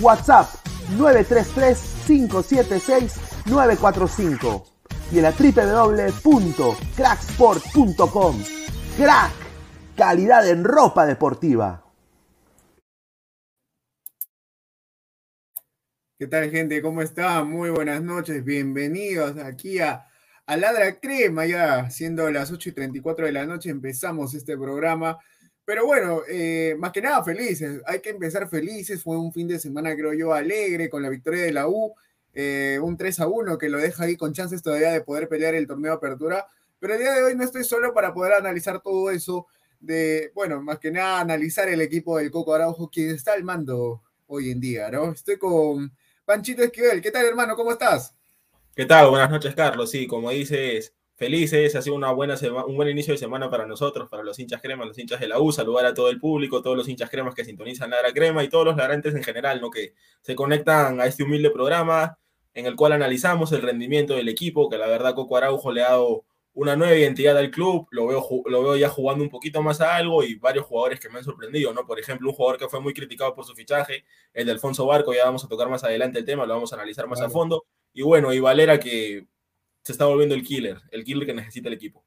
WhatsApp 933-576-945 y en la www.cracksport.com. Crack, calidad en ropa deportiva. ¿Qué tal gente? ¿Cómo están? Muy buenas noches, bienvenidos aquí a, a Ladra Crema, ya siendo las 8 y 34 de la noche empezamos este programa pero bueno, eh, más que nada felices, hay que empezar felices, fue un fin de semana creo yo alegre con la victoria de la U, eh, un 3 a 1 que lo deja ahí con chances todavía de poder pelear el torneo de apertura, pero el día de hoy no estoy solo para poder analizar todo eso, de, bueno, más que nada analizar el equipo del Coco Araujo, quien está al mando hoy en día, ¿no? Estoy con Panchito Esquivel, ¿qué tal hermano? ¿Cómo estás? ¿Qué tal? Buenas noches Carlos, sí, como dices felices, ha sido una buena un buen inicio de semana para nosotros, para los hinchas cremas, los hinchas de la U, saludar a todo el público, todos los hinchas cremas que sintonizan la Crema y todos los ladrantes en general, ¿no? que se conectan a este humilde programa en el cual analizamos el rendimiento del equipo, que la verdad Coco Araujo le ha dado una nueva identidad al club, lo veo, lo veo ya jugando un poquito más a algo y varios jugadores que me han sorprendido, ¿no? Por ejemplo, un jugador que fue muy criticado por su fichaje, el de Alfonso Barco, ya vamos a tocar más adelante el tema, lo vamos a analizar más a fondo. Y bueno, y Valera que se está volviendo el killer, el killer que necesita el equipo.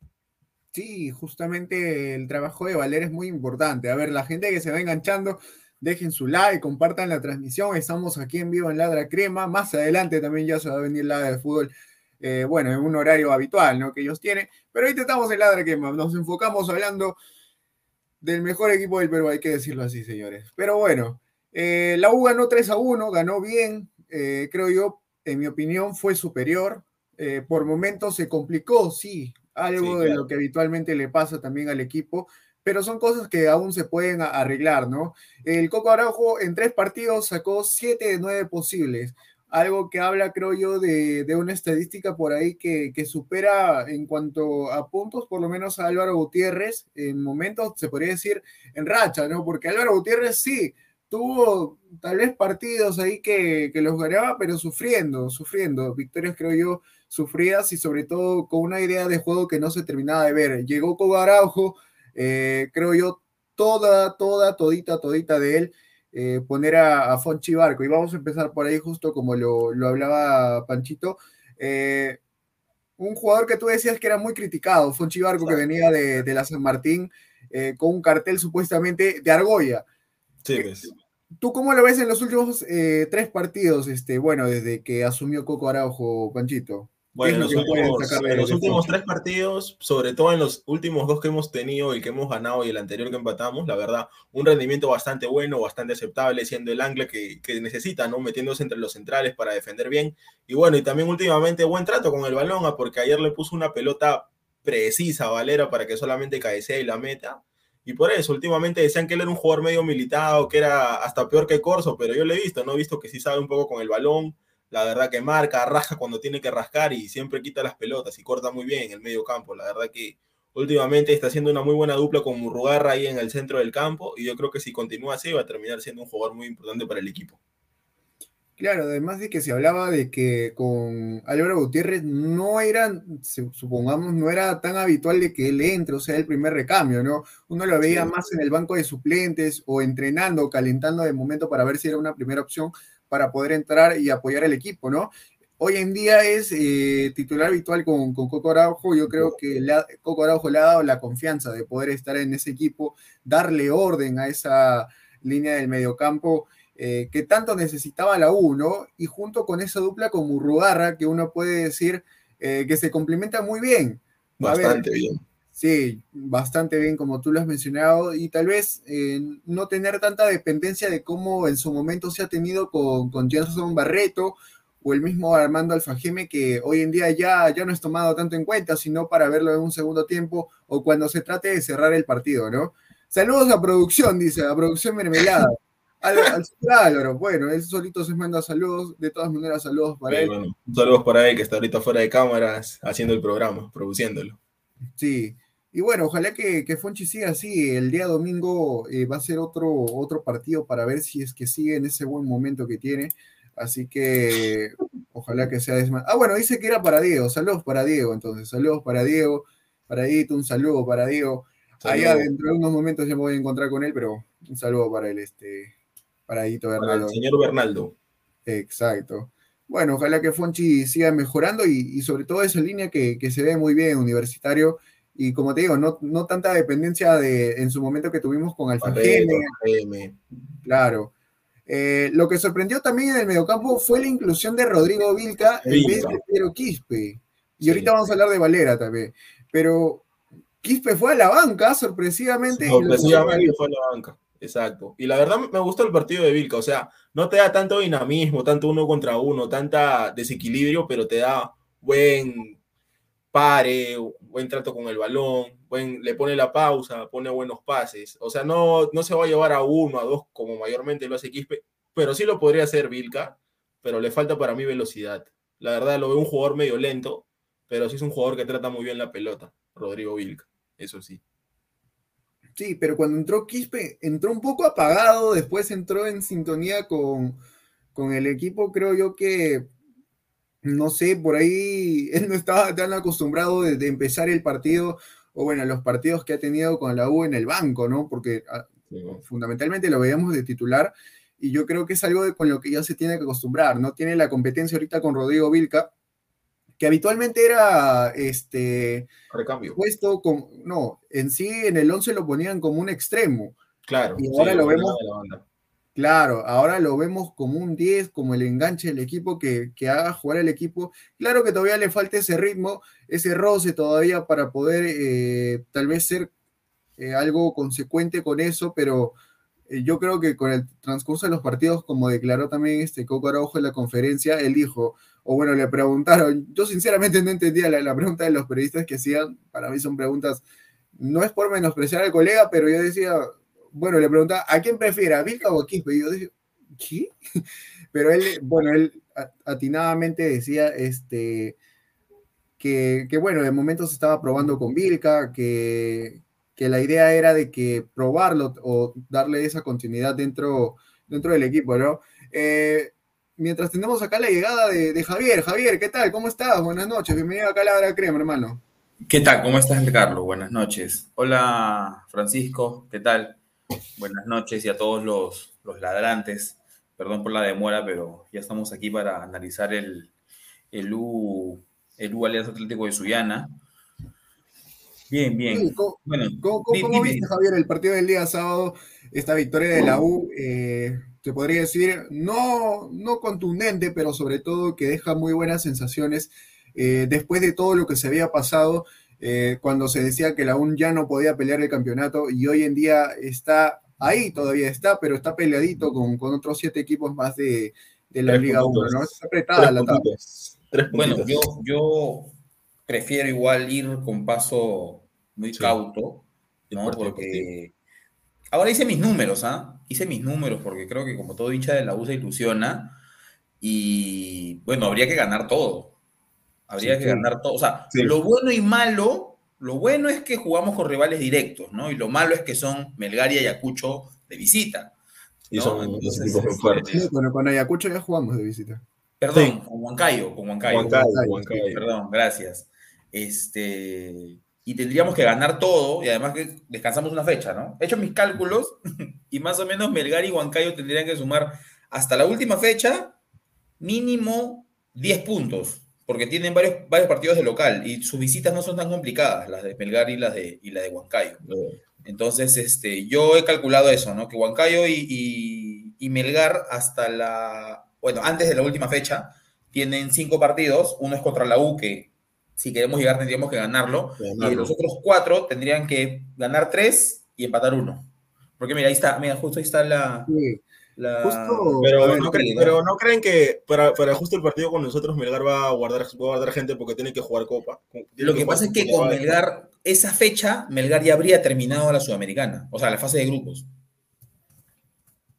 Sí, justamente el trabajo de Valer es muy importante. A ver, la gente que se va enganchando, dejen su like, compartan la transmisión. Estamos aquí en vivo en Ladra Crema. Más adelante también ya se va a venir Ladra de Fútbol, eh, bueno, en un horario habitual, ¿no? Que ellos tienen. Pero ahorita estamos en Ladra Crema. Nos enfocamos hablando del mejor equipo del Perú, hay que decirlo así, señores. Pero bueno, eh, la U ganó 3 a 1, ganó bien. Eh, creo yo, en mi opinión, fue superior. Eh, por momentos se complicó, sí. algo de lo que habitualmente le pasa también al equipo, pero son cosas que aún se pueden arreglar, ¿no? El Coco Araujo en tres partidos sacó siete de nueve posibles, algo que habla, creo yo, de, una estadística por ahí que, que, supera en cuanto a puntos, por lo menos a Álvaro Gutiérrez, en momentos, se podría decir, en racha, ¿no? Porque Álvaro Gutiérrez sí, tuvo tal vez partidos ahí que, que, los ganaba, pero sufriendo, sufriendo. Victorias, creo yo, sufridas y sobre todo con una idea de juego que no se terminaba de ver. Llegó con Araujo, eh, creo yo, toda, toda, todita, todita de él, eh, poner a, a, Fonchi Barco. Y vamos a empezar por ahí, justo como lo, lo hablaba Panchito. Eh, un jugador que tú decías que era muy criticado, Fonchi Barco, que venía de, de la San Martín, con un cartel supuestamente de Argolla. Sí, pues. ¿Tú cómo lo ves en los últimos eh, tres partidos, este, bueno, desde que asumió Coco Araujo, Panchito? Bueno, en los, últimos, en los últimos, tres partidos, sobre todo en los últimos dos que hemos tenido, el que hemos ganado y el anterior que empatamos, la verdad, un rendimiento bastante bueno, bastante aceptable, siendo el Ángel que, que, necesita, ¿no? Metiéndose entre los centrales para defender bien. Y bueno, y también últimamente buen trato con el balón, ¿ah? porque ayer le puso una pelota precisa a Valera para que solamente cabecee y la meta. Y por eso, últimamente decían que él era un jugador medio militado, que era hasta peor que Corso, pero yo lo he visto, ¿no? He visto que sí sabe un poco con el balón, la verdad que marca, raja cuando tiene que rascar y siempre quita las pelotas y corta muy bien en el medio campo. La verdad que últimamente está haciendo una muy buena dupla con Murrugarra ahí en el centro del campo y yo creo que si continúa así va a terminar siendo un jugador muy importante para el equipo. Claro, además de que se hablaba de que con Álvaro Gutiérrez no era, supongamos, no era tan habitual de que él entre, o sea, el primer recambio, ¿no? Uno lo veía más en el banco de suplentes o entrenando, calentando de momento para ver si era una primera opción para poder entrar y apoyar al equipo, ¿no? Hoy en día es eh, titular habitual con, con, Coco Araujo. Yo creo que Coco Araujo le ha dado la confianza de poder estar en ese equipo, darle orden a esa línea del mediocampo eh, que tanto necesitaba la U, ¿no? Y junto con esa dupla con Murrugarra, que uno puede decir eh, que se complementa muy bien. Bastante bien. Sí, bastante bien, como tú lo has mencionado, y tal vez eh, no tener tanta dependencia de cómo en su momento se ha tenido con, con Jenson Barreto o el mismo Armando Alfajeme, que hoy en día ya, ya no es tomado tanto en cuenta, sino para verlo en un segundo tiempo o cuando se trate de cerrar el partido, ¿no? Saludos a producción, dice, a producción mermelada. Álvaro, bueno, él solito se manda saludos, de todas maneras saludos para él. saludos para él que está ahorita fuera de cámaras haciendo el programa, produciéndolo. Sí, y bueno, ojalá que, que Fonchi siga así. El día domingo eh, va a ser otro, otro partido para ver si es que sigue en ese buen momento que tiene. Así que ojalá que sea desma Ah, bueno, dice que era para Diego. Saludos para Diego, entonces. Saludos para Diego. Para Edith, un saludo para Diego. Allá dentro de unos momentos ya me voy a encontrar con él, pero un saludo para él. Este, para Bernaldo. el señor Bernaldo. Exacto. Bueno, ojalá que Fonchi siga mejorando y, sobre todo esa línea que, se ve muy bien, universitario. Y como te digo, no, no tanta dependencia de en su momento que tuvimos con Alfa Claro. Eh, lo que sorprendió también en el mediocampo fue la inclusión de Rodrigo Vilca, en vez de Pedro Quispe. Y ahorita vamos a hablar de Valera también. Pero Quispe fue a la banca, sorpresivamente. Sorpresivamente fue a la banca. Exacto. Y la verdad me gustó el partido de Vilca, o sea, no te da tanto dinamismo, tanto uno contra uno, tanta desequilibrio, pero te da buen pare, buen trato con el balón, buen, le pone la pausa, pone buenos pases. O sea, no, no se va a llevar a uno, a dos, como mayormente lo hace Quispe, pero sí lo podría hacer Vilca, pero le falta para mí velocidad. La verdad lo veo un jugador medio lento, pero sí es un jugador que trata muy bien la pelota, Rodrigo Vilca, eso sí. Sí, pero cuando entró Quispe, entró un poco apagado, después entró en sintonía con, el equipo, creo yo que, no sé, por ahí él no estaba tan acostumbrado de, empezar el partido, o bueno, los partidos que ha tenido con la U en el banco, ¿no? Porque ah, fundamentalmente lo veíamos de titular, y yo creo que es algo con lo que ya se tiene que acostumbrar, ¿no? Tiene la competencia ahorita con Rodrigo Vilca, que habitualmente era este recambio puesto con no en sí en el 11 lo ponían como un extremo claro y ahora lo vemos claro ahora lo vemos como un 10 como el enganche del equipo que, haga jugar el equipo. Claro que todavía le falta ese ritmo ese roce todavía para poder eh, tal vez ser eh, algo consecuente con eso pero eh, yo creo que con el transcurso de los partidos, como declaró también este Coco Araujo en la conferencia, él dijo, o bueno, le preguntaron, yo sinceramente no entendía la, pregunta de los periodistas que hacían, para mí son preguntas, no es por menospreciar al colega, pero yo decía, bueno, le preguntaba, ¿a quién prefiere, a Vilca o a? Y yo dije, ¿qué? Pero él, bueno, él atinadamente decía, este, que, que bueno, de momento se estaba probando con Vilca, que, que la idea era de que probarlo o darle esa continuidad dentro, dentro del equipo, ¿no? Eh, mientras tenemos acá la llegada de, Javier. Javier, ¿qué tal? ¿Cómo estás? Buenas noches. Bienvenido acá a la hora crema, hermano. ¿Qué tal? ¿Cómo estás, Carlos? Buenas noches. Hola, Francisco. ¿Qué tal? Buenas noches y a todos los, los ladrantes. Perdón por la demora, pero ya estamos aquí para analizar el, el U, el U Alianza Atlético de Suyana. Bien, bien. ¿Cómo, bueno, ¿cómo, viste, Javier, el partido del día sábado, esta victoria de la U? Eh, te podría decir, no, no contundente, pero sobre todo que deja muy buenas sensaciones eh, después de todo lo que se había pasado eh, cuando se decía que la U ya no podía pelear el campeonato y hoy en día está ahí, todavía está, pero está peleadito con, con otros siete equipos más de, de la Liga 1, ¿no? Está apretada la tabla. Bueno, yo, yo prefiero igual ir con paso muy cauto, ¿no? Porque ahora hice mis números, ¿ah? Hice mis números porque creo que como todo hincha de la U se ilusiona y bueno, habría que ganar todo. Habría que ganar todo. O sea, lo bueno y malo, lo bueno es que jugamos con rivales directos, ¿no? Y lo malo es que son Melgar y Ayacucho de visita. Y son Entonces, equipos muy fuertes. bueno, con Ayacucho ya jugamos de visita. Perdón, con Huancayo, con Huancayo. Huancayo, Perdón, gracias. Este, y tendríamos que ganar todo y además que descansamos una fecha, ¿no? He hecho mis cálculos y más o menos Melgar y Huancayo tendrían que sumar hasta la última fecha mínimo 10 puntos, porque tienen varios, varios partidos de local y sus visitas no son tan complicadas, las de Melgar y las de, y la de Huancayo. Entonces, este, yo he calculado eso, ¿no? Que Huancayo y, y Melgar hasta la bueno, antes de la última fecha, tienen cinco partidos. Uno es contra la U, que si queremos llegar tendríamos que ganarlo. Y los otros cuatro tendrían que ganar tres y empatar uno. Porque mira, ahí está, mira, justo ahí está la... pero, no creen, que para, justo el partido con nosotros Melgar va a guardar, va a guardar gente porque tiene que jugar Copa. Lo que, pasa es que con Melgar, esa fecha, Melgar ya habría terminado la Sudamericana, o sea, la fase de grupos.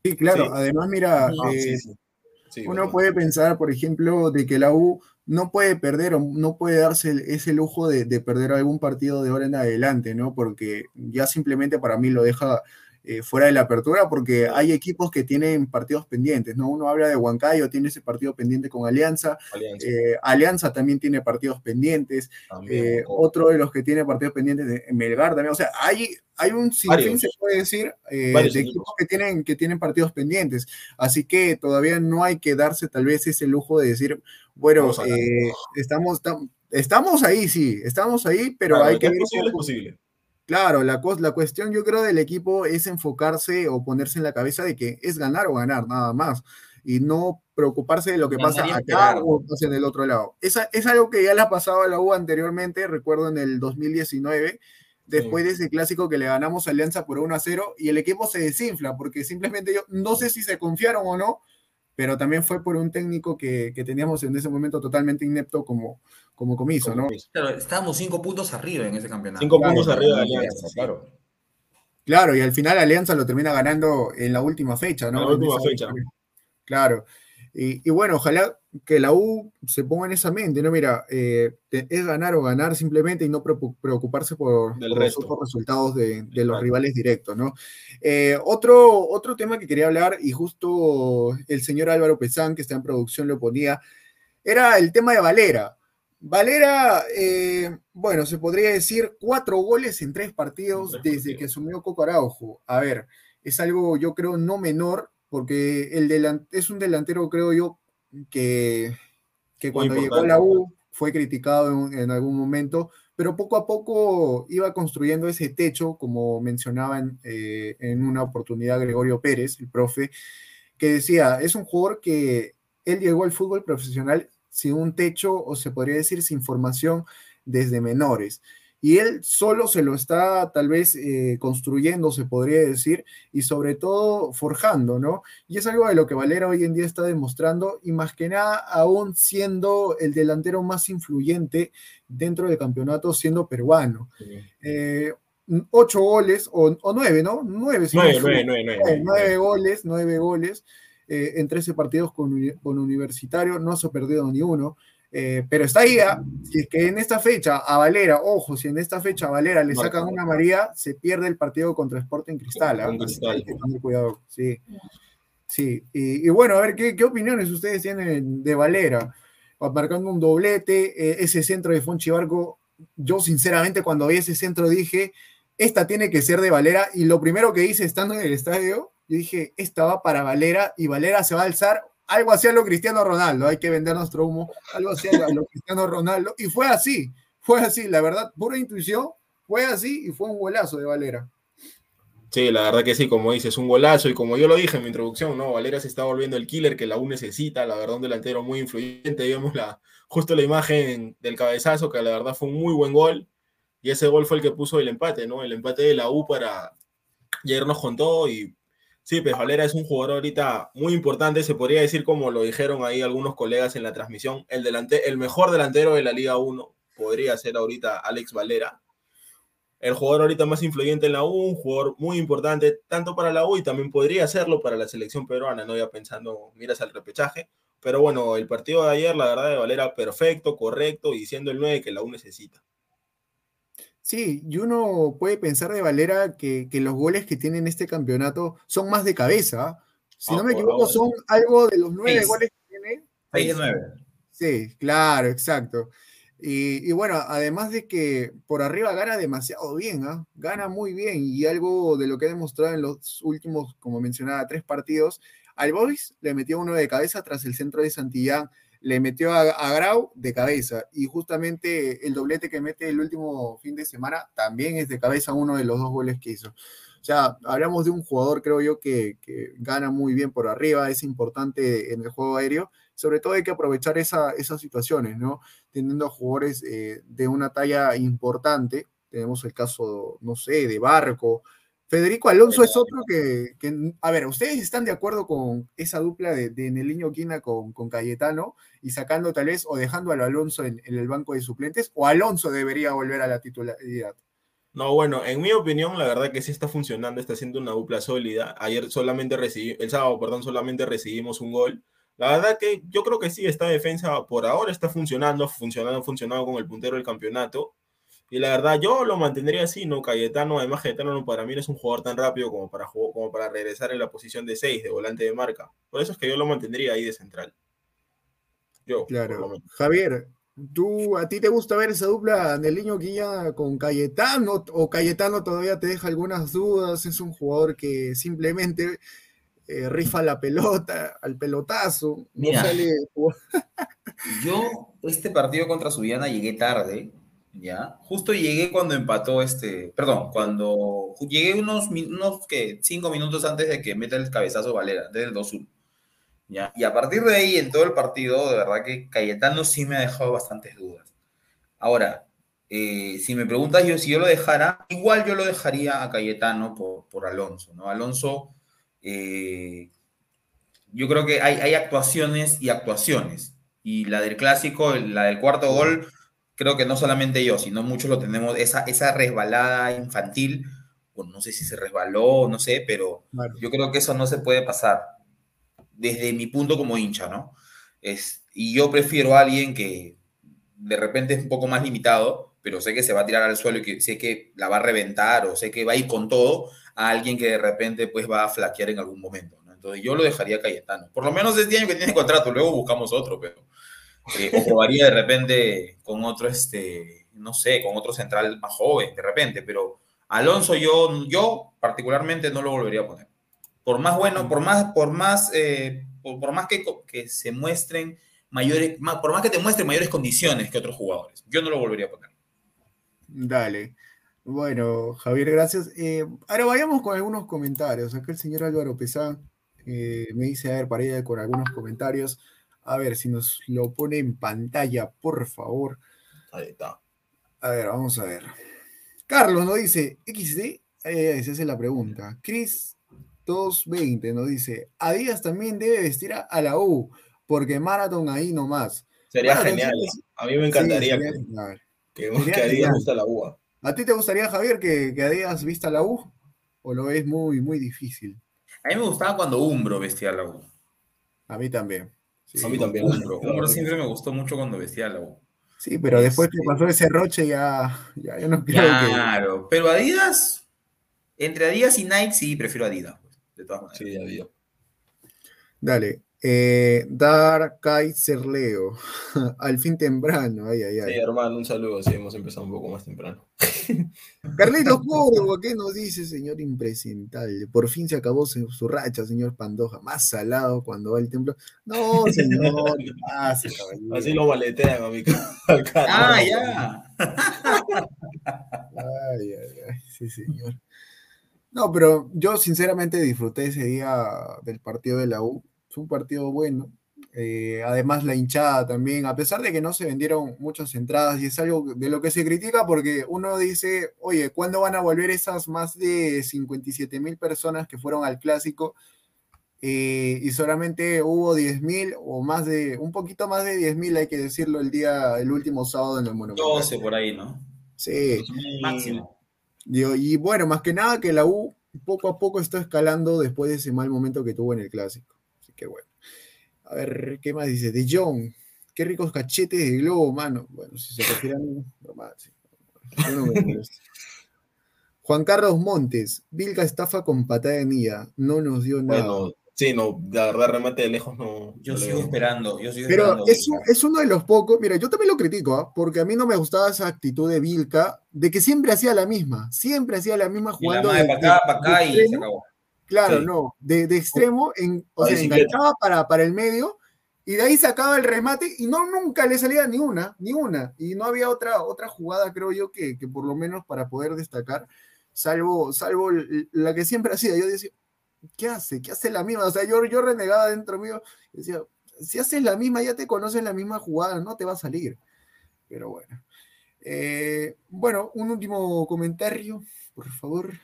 Sí, claro. Además, mira, eh, uno puede pensar, por ejemplo, de que la U no puede perder o no puede darse ese lujo de, de, perder algún partido de ahora en adelante, ¿no? Porque ya simplemente para mí lo deja eh, fuera de la apertura porque hay equipos que tienen partidos pendientes, ¿no? Uno habla de Huancayo, tiene ese partido pendiente con Alianza, Alianza, eh, también tiene partidos pendientes, eh, otro de los que tiene partidos pendientes de Melgar también, o sea, hay, hay un sinfín, se puede decir, de equipos. que tienen, que tienen partidos pendientes, así que todavía no hay que darse tal vez ese lujo de decir, bueno, estamos, estamos ahí, sí, estamos ahí, pero hay que ver... es posible Claro, la, la cuestión yo creo del equipo es enfocarse o ponerse en la cabeza de que es ganar o ganar, nada más. Y no preocuparse de lo que pasa acá o pasa en el otro lado. Esa, es algo que ya le ha pasado a la U anteriormente, recuerdo en el 2019, después de ese clásico que le ganamos a Alianza por 1 a 0, y el equipo se desinfla, porque simplemente yo no sé si se confiaron o no, pero también fue por un técnico que, que teníamos en ese momento totalmente inepto como, como comiso, ¿no? Claro, estábamos cinco puntos arriba en ese campeonato. Cinco puntos arriba de Alianza, claro. Claro, y al final Alianza lo termina ganando en la última fecha, ¿no? En la última fecha. Claro. Y, bueno, ojalá que la U se ponga en esa mente, ¿no? Mira, eh, es ganar o ganar simplemente y no preocuparse por, los resultados de, los rivales directos, ¿no? Eh, otro, otro tema que quería hablar, y justo el señor Álvaro Pesán, que está en producción, lo ponía, era el tema de Valera. Valera, eh, bueno, se podría decir cuatro goles en tres partidos desde que asumió Coco Araujo. A ver, es algo yo creo no menor, porque el es un delantero, creo yo, que, que cuando llegó a la U fue criticado en, algún momento, pero poco a poco iba construyendo ese techo, como mencionaba en, eh, en una oportunidad Gregorio Pérez, el profe, que decía, es un jugador que él llegó al fútbol profesional sin un techo o se podría decir sin formación desde menores. Y él solo se lo está tal vez eh, construyendo, se podría decir, y sobre todo forjando, ¿no? Y es algo de lo que Valera hoy en día está demostrando, y más que nada aún siendo el delantero más influyente dentro del campeonato, siendo peruano. Eh, ocho goles, o, nueve, ¿no? Nueve, nueve, nueve, nueve, goles, nueve goles. Eh, en 13 partidos con, con Universitario, no se ha perdido ni uno. Eh, pero está ahí, ¿ah? si es que en esta fecha a Valera, ojo, si en esta fecha a Valera le sacan una María, se pierde el partido contra Sporting Cristal. ¿ah? Hay que tener cuidado, sí. Sí, y, bueno, a ver, ¿qué, opiniones ustedes tienen de Valera? Marcando un doblete, eh, ese centro de Fonchi Barco, yo sinceramente cuando vi ese centro dije, esta tiene que ser de Valera, y lo primero que hice estando en el estadio, yo dije, esta va para Valera, y Valera se va a alzar algo así a lo Cristiano Ronaldo, hay que vender nuestro humo, algo así a lo Cristiano Ronaldo, y fue así, fue así, la verdad, pura intuición, fue así y fue un golazo de Valera. Sí, la verdad que sí, como dices, un golazo, y como yo lo dije en mi introducción, ¿no? Valera se está volviendo el killer que la U necesita, la verdad, un delantero muy influyente, digamos, la, justo la imagen del cabezazo, que la verdad fue un muy buen gol, y ese gol fue el que puso el empate, ¿no? El empate de la U para llegarnos con todo y Sí, Valera es un jugador ahorita muy importante, se podría decir como lo dijeron ahí algunos colegas en la transmisión, el, delante, el mejor delantero de la Liga 1 podría ser ahorita Alex Valera. El jugador ahorita más influyente en la U, un jugador muy importante tanto para la U y también podría serlo para la selección peruana, no ya pensando, miras al repechaje. Pero bueno, el partido de ayer, la verdad, de Valera perfecto, correcto y siendo el 9 que la U necesita. Sí, y uno puede pensar de Valera que, los goles que tiene en este campeonato son más de cabeza. Si no me equivoco, son algo de los nueve goles que tiene. Seis de nueve. Sí, claro, exacto. Y, bueno, además de que por arriba gana demasiado bien, ¿ah? gana muy bien y algo de lo que ha demostrado en los últimos, como mencionaba, tres partidos, al Boys le metió uno de cabeza tras el centro de Santillán le metió a, Grau de cabeza y justamente el doblete que mete el último fin de semana también es de cabeza uno de los dos goles que hizo. O sea, hablamos de un jugador, creo yo, que, gana muy bien por arriba, es importante en el juego aéreo. Sobre todo hay que aprovechar esa, esas situaciones, ¿no? Teniendo a jugadores eh, de una talla importante. Tenemos el caso, no sé, de Barco, Federico Alonso es otro que, a ver, ¿ustedes están de acuerdo con esa dupla de, de Neliño Quina con, con, Cayetano y sacando tal vez o dejando a Alonso en, el banco de suplentes o Alonso debería volver a la titularidad? No, bueno, en mi opinión, la verdad que sí está funcionando, está siendo una dupla sólida. Ayer solamente recibí, el sábado, perdón, solamente recibimos un gol. La verdad que yo creo que sí, esta defensa por ahora está funcionando, funcionando, funcionando con el puntero del campeonato. Y la verdad, yo lo mantendría así, ¿no? Cayetano, además Cayetano no, para mí no es un jugador tan rápido como para, como para regresar en la posición de 6, de volante de marca. Por eso es que yo lo mantendría ahí de central. Yo, claro. Javier, ¿tú, ¿a ti te gusta ver esa dupla del niño Guilla con Cayetano? ¿O Cayetano todavía te deja algunas dudas? Es un jugador que simplemente eh, rifa la pelota, al pelotazo. Mira, yo este partido contra Subiana llegué tarde ¿ya? Justo llegué cuando empató este, perdón, cuando llegué unos, unos que cinco minutos antes de que meta el cabezazo Valera, desde el 2-1. ¿ya? Y a partir de ahí, en todo el partido, de verdad que Cayetano sí me ha dejado bastantes dudas. Ahora, eh, si me preguntas yo si yo lo dejara, igual yo lo dejaría a Cayetano por, por Alonso, ¿no? Alonso, eh, yo creo que hay, hay actuaciones y actuaciones. Y la del clásico, la del cuarto gol, creo que no solamente yo, sino muchos lo tenemos, esa, esa resbalada infantil, bueno, no sé si se resbaló, no sé, pero yo creo que eso no se puede pasar desde mi punto como hincha, ¿no? Es, y yo prefiero a alguien que de repente es un poco más limitado, pero sé que se va a tirar al suelo y que sé que la va a reventar o sé que va a ir con todo, a alguien que de repente pues va a flaquear en algún momento, ¿no? Entonces yo lo dejaría Cayetano. Por lo menos este año que tiene contrato, luego buscamos otro, pero eh, o probaría de repente con otro, este, no sé, con otro central más joven, de repente, pero Alonso yo, yo particularmente no lo volvería a poner. Por más bueno, por más, por más, eh, por, más que, que, se muestren mayores, por más que te muestren mayores condiciones que otros jugadores, yo no lo volvería a poner. Dale. Bueno, Javier, gracias. Eh, ahora vayamos con algunos comentarios. Acá el señor Álvaro Pesán me dice, a ver, para ir con algunos comentarios. A ver si nos lo pone en pantalla, por favor. Ahí está. A ver, vamos a ver. Carlos nos dice, XD, esa es la pregunta. Chris 220 nos dice, Adidas también debe vestir a la U, porque Marathon ahí nomás. Sería genial. A mí me encantaría que, que, Adidas vista la U. ¿A ti te gustaría, Javier, que, que Adidas vista la U? ¿O lo ves muy, muy difícil? A mí me gustaba cuando Umbro vestía la U. A mí también. A mí también. Umbro, Umbro siempre me gustó mucho cuando vestía la U. Sí, pero después que pasó ese roche ya, ya, no creo Claro, pero Adidas, entre Adidas y Nike sí prefiero Adidas, pues, de todas maneras. Sí, Adidas. Dale, eh, Dar Kaiser Leo, al fin temprano, ay, ay, ay. Sí, hermano, un saludo, sí, hemos empezado un poco más temprano. Carlitos Córdoba, ¿qué nos dice, señor impresentable? Por fin se acabó su, racha, señor Pandoja, más salado cuando va al templo. No, señor, Así lo maletean, amigo. ah, ya. ay, ay, ay, sí, señor. No, pero yo sinceramente disfruté ese día del partido de la U un partido bueno. Eh, además, la hinchada también, a pesar de que no se vendieron muchas entradas, y es algo de lo que se critica porque uno dice, oye, ¿cuándo van a volver esas más de 57 mil personas que fueron al clásico? Eh, y solamente hubo 10 mil o más de, un poquito más de 10 mil, hay que decirlo, el día, el último sábado en el Monumental. 12 por ahí, ¿no? Sí. Máximo. y bueno, más que nada que la U poco a poco está escalando después de ese mal momento que tuvo en el clásico qué bueno. A ver, ¿qué más dice? De John. Qué ricos cachetes de globo, mano. Bueno, si se refiere a mí, normal. Juan Carlos Montes. Vilca estafa con patada de mía. No nos dio nada. Bueno, sí, no, la verdad, remate de lejos no. Yo sigo esperando. Yo sigo Pero Es, es, uno de los pocos. Mira, yo también lo critico, ¿ah? porque a mí no me gustaba esa actitud de Vilca, de que siempre hacía la misma. Siempre hacía la misma jugando. Y la de, para acá, para acá y se acabó. Claro, no, de, extremo, en, o sea, enganchaba para, para el medio y de ahí sacaba el remate y no nunca le salía ni una, ni una. Y no había otra, otra jugada, creo yo, que, que por lo menos para poder destacar, salvo, salvo la que siempre hacía. Yo decía, ¿qué hace? ¿Qué hace la misma? O sea, yo, yo renegaba dentro mío, decía, si haces la misma, ya te conoces la misma jugada, no te va a salir. Pero bueno. Eh, bueno, un último comentario, por favor.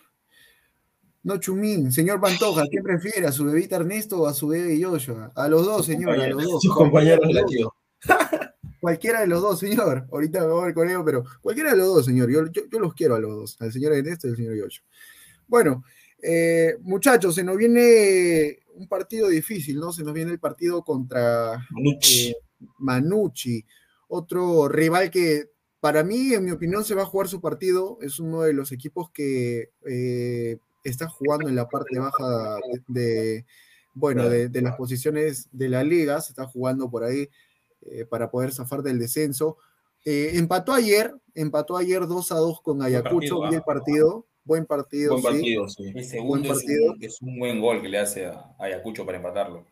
No Chumín, señor Pantoja, ¿quién prefiere? ¿A su bebita Ernesto o a su bebé Yoshua? A los dos, señor, a los dos. Sus compañeros Cualquiera de los dos, señor. Ahorita me voy con ellos, pero cualquiera de los dos, señor. Yo, los quiero a los dos, al señor Ernesto y al señor Yoshua. Bueno, eh, muchachos, se nos viene un partido difícil, ¿no? Se nos viene el partido contra Manucci, eh, otro rival que para mí, en mi opinión, se va a jugar su partido. Es uno de los equipos que eh, está jugando en la parte baja de, bueno, de, las posiciones de la liga, se está jugando por ahí eh, para poder zafar del descenso. Eh, empató ayer, empató ayer 2 a 2 con Ayacucho, vi el partido, buen partido. Buen partido, sí. El segundo partido. Es, un, buen gol que le hace a Ayacucho para empatarlo.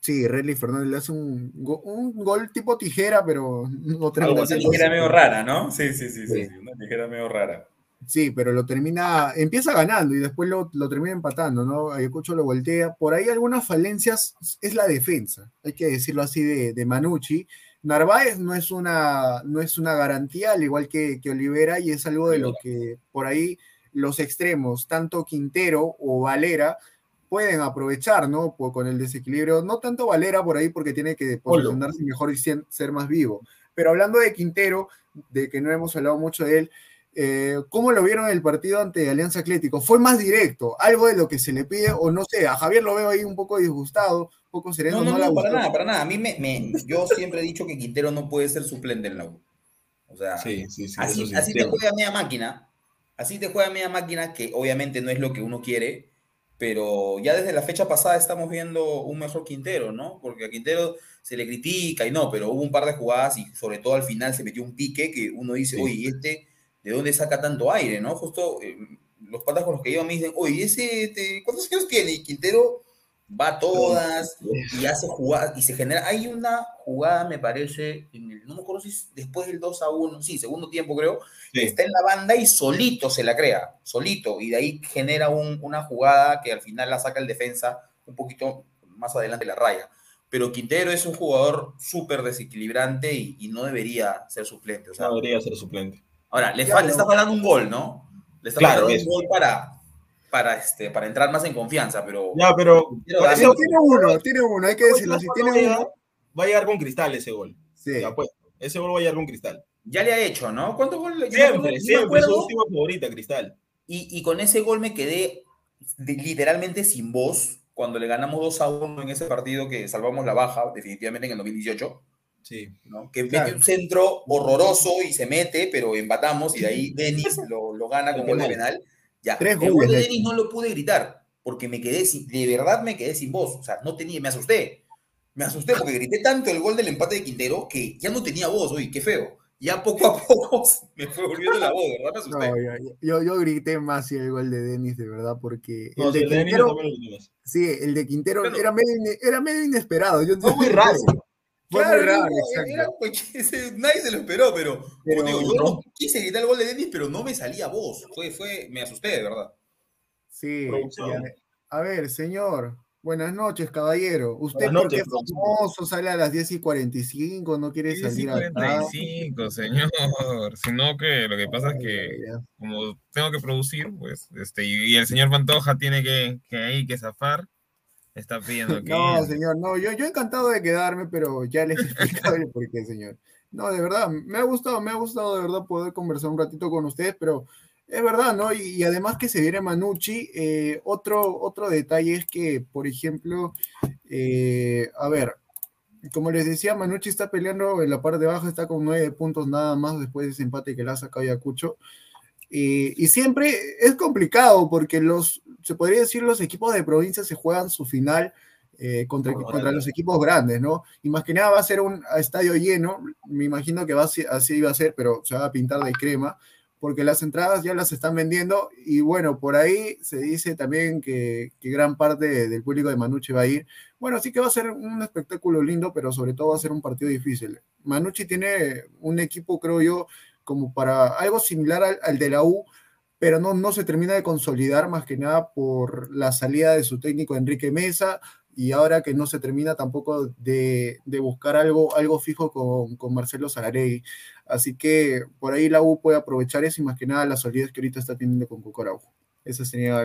Sí, Relly Fernández le hace un, un, gol tipo tijera, pero no Una tijera medio rara, ¿no? Sí, sí, sí, sí, sí, una tijera medio rara. Sí, pero lo termina, empieza ganando y después lo, termina empatando, ¿no? Ayacucho lo voltea. Por ahí algunas falencias es la defensa, hay que decirlo así de, de Manucci. Narváez no es, una, no es una garantía, al igual que, que Olivera, y es algo de lo que por ahí los extremos, tanto Quintero o Valera, pueden aprovechar, ¿no? con el desequilibrio, no tanto Valera por ahí porque tiene que posicionarse mejor y ser más vivo. Pero hablando de Quintero, de que no hemos hablado mucho de él, eh, ¿Cómo lo vieron el partido ante Alianza Atlético? ¿Fue más directo? ¿Algo de lo que se le pide? O no sé, a Javier lo veo ahí un poco disgustado, un poco sereno. No, no, no, para nada, para nada. A mí me, yo siempre he dicho que Quintero no puede ser suplente en la U. O sea, así, así te juega media máquina. Así te juega media máquina, que obviamente no es lo que uno quiere, pero ya desde la fecha pasada estamos viendo un mejor Quintero, ¿no? Porque a Quintero se le critica y no, pero hubo un par de jugadas y sobre todo al final se metió un pique que uno dice, oye, este de dónde saca tanto aire, ¿no? Justo eh, los patas con los que iba me dicen, oye, ese, ¿cuántos años tiene? Y Quintero va a todas y hace jugadas y se genera. Hay una jugada, me parece, en el, no me acuerdo si es después del 2 a 1, sí, segundo tiempo creo, está en la banda y solito se la crea, solito, y de ahí genera una jugada que al final la saca el defensa un poquito más adelante la raya. Pero Quintero es un jugador súper desequilibrante y, no debería ser suplente. no debería ser suplente Ahora, le, está faltando un gol, ¿no? Le está faltando un gol para, para, este, para entrar más en confianza, pero. Ya, pero. tiene uno, tiene uno, hay que decirlo. Si tiene uno. Va a llegar con cristal ese gol. Sí. pues, ese gol va a llegar con cristal. Ya le ha hecho, ¿no? ¿Cuántos goles? Siempre, siempre. Es su última favorita, cristal. Y, y con ese gol me quedé literalmente sin voz cuando le ganamos 2 a 1 en ese partido que salvamos la baja, definitivamente en el 2018. Sí. ¿no? Que mete un centro horroroso y se mete, pero empatamos y de ahí Denis lo, lo gana con gol de penal. Ya, Tres el gol de Denis no lo pude gritar porque me quedé sin, de verdad me quedé sin voz. O sea, no tenía, me asusté. Me asusté porque grité tanto el gol del empate de Quintero que ya no tenía voz. Oye, qué feo ya poco a poco me fue volviendo la voz, ¿verdad? No, yo, yo, grité más si el gol de Denis, de verdad, porque el de Quintero, sí, el de Quintero era, medio, era medio inesperado. Yo, fue muy raro. Fue muy raro, exacto. nadie se lo esperó, pero, pero digo, yo no quise gritar el gol de Denis, pero no me salía voz. Fue, fue, me asusté, de verdad. Sí, a ver, señor, Buenas noches, caballero. ¿Usted por qué famoso sale a las 10 y 45? ¿No quiere salir a 45, señor. Sino que lo que pasa es que, como tengo que producir, pues, este, y, el señor Pantoja tiene que, que que zafar, está pidiendo que. No, señor, no, yo, yo encantado de quedarme, pero ya les he explicado el por qué, señor. No, de verdad, me ha gustado, me ha gustado de verdad poder conversar un ratito con ustedes, pero es verdad, ¿no? Y, además que se viene Manucci, eh, otro, otro detalle es que, por ejemplo, eh, a ver, como les decía, Manucci está peleando en la parte de abajo, está con nueve puntos nada más después de ese empate que le ha sacado Yacucho. Eh, y siempre es complicado porque los, se podría decir, los equipos de provincia se juegan su final contra, contra, los equipos grandes, ¿no? Y más que nada va a ser un estadio lleno, me imagino que va así iba a ser, pero se va a pintar de crema porque las entradas ya las están vendiendo y bueno, por ahí se dice también que, gran parte del público de Manucci va a ir. Bueno, sí que va a ser un espectáculo lindo, pero sobre todo va a ser un partido difícil. Manucci tiene un equipo, creo yo, como para algo similar al, de la U, pero no, no se termina de consolidar más que nada por la salida de su técnico Enrique Mesa, y ahora que no se termina tampoco de, buscar algo, algo fijo con, con Marcelo Zararegui. Así que por ahí la U puede aprovechar eso y más que nada la solidez que ahorita está teniendo con Cucoraujo. Esa sería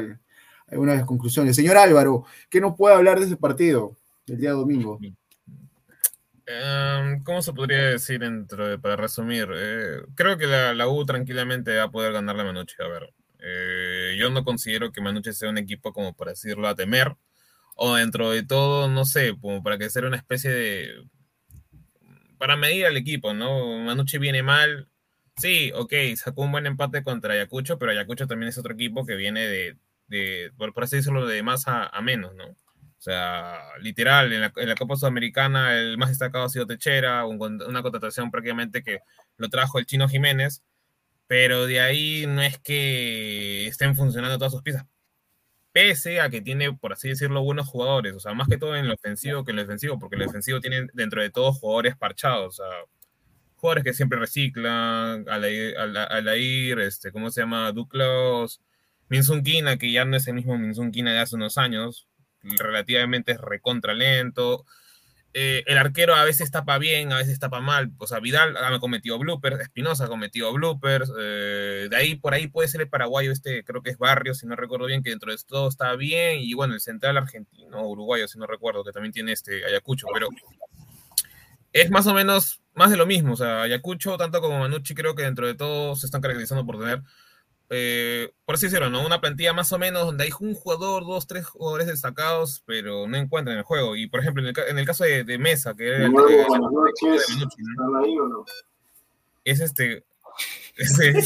una de las conclusiones. Señor Álvaro, ¿qué nos puede hablar de ese partido del día domingo? Em, ¿Cómo se podría decir dentro para resumir? Eh, creo que la, U tranquilamente va a poder ganar la Manuche. A ver, eh, yo no considero que Manuche sea un equipo como para decirlo a temer o dentro de todo, no sé, como para que sea una especie de... para medir al equipo, ¿no? Manucci viene mal, sí, ok, sacó un buen empate contra Ayacucho, pero Ayacucho también es otro equipo que viene de, de por, así decirlo, de más a, menos, ¿no? O sea, literal, en la, Copa Sudamericana el más destacado ha sido Techera, una contratación prácticamente que lo trajo el chino Jiménez, pero de ahí no es que estén funcionando todas sus piezas pese a que tiene, por así decirlo, buenos jugadores, o sea, más que todo en el ofensivo que en el defensivo, porque el defensivo tiene dentro de todos jugadores parchados, o sea, jugadores que siempre reciclan, Alair, este, ¿cómo se llama? Duclos, Minsun Kina, que ya no es el mismo Minsun Kina de hace unos años, relativamente es recontra lento, eh, el arquero a veces tapa bien, a veces tapa mal. O sea, Vidal ha cometido bloopers, Espinosa ha cometido bloopers. Eh, de ahí, por ahí puede ser el paraguayo, este creo que es Barrio, si no recuerdo bien, que dentro de todo está bien. Y bueno, el central argentino, uruguayo, si no recuerdo, que también tiene este Ayacucho. Pero es más o menos más de lo mismo. O sea, Ayacucho, tanto como Manucci, creo que dentro de todo se están caracterizando por tener eh, por así decirlo, ¿no? Una plantilla más o menos donde hay un jugador, dos, tres jugadores destacados, pero no encuentran el juego. Y por ejemplo, en el, caso de, Mesa, que era el, es este, este,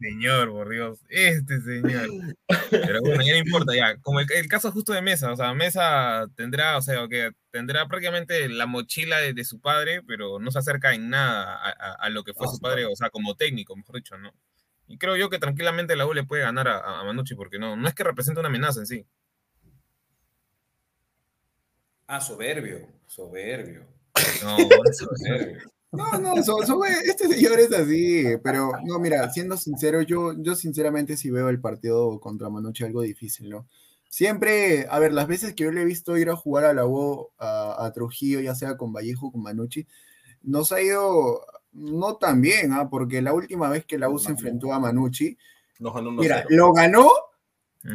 señor, por Dios, este señor. Pero bueno, ya no importa, ya. Como el, caso justo de Mesa, o sea, Mesa tendrá, o sea, que tendrá prácticamente la mochila de, su padre, pero no se acerca en nada a, lo que fue su padre, o sea, como técnico, mejor dicho, ¿no? Y creo yo que tranquilamente la U le puede ganar a, Manucci porque no, no es que represente una amenaza en sí. Ah, soberbio, soberbio. No, soberbio. No, no, este señor es así, pero no, mira, siendo sincero, yo, yo sinceramente sí veo el partido contra Manucci algo difícil, ¿no? Siempre, a ver, las veces que yo le he visto ir a jugar a la U, a, a Trujillo, ya sea con Vallejo o con Manucci, nos ha ido no tan bien, ¿ah? porque la última vez que la U se enfrentó a Manucci, Nos ganó mira, 1-0. lo ganó,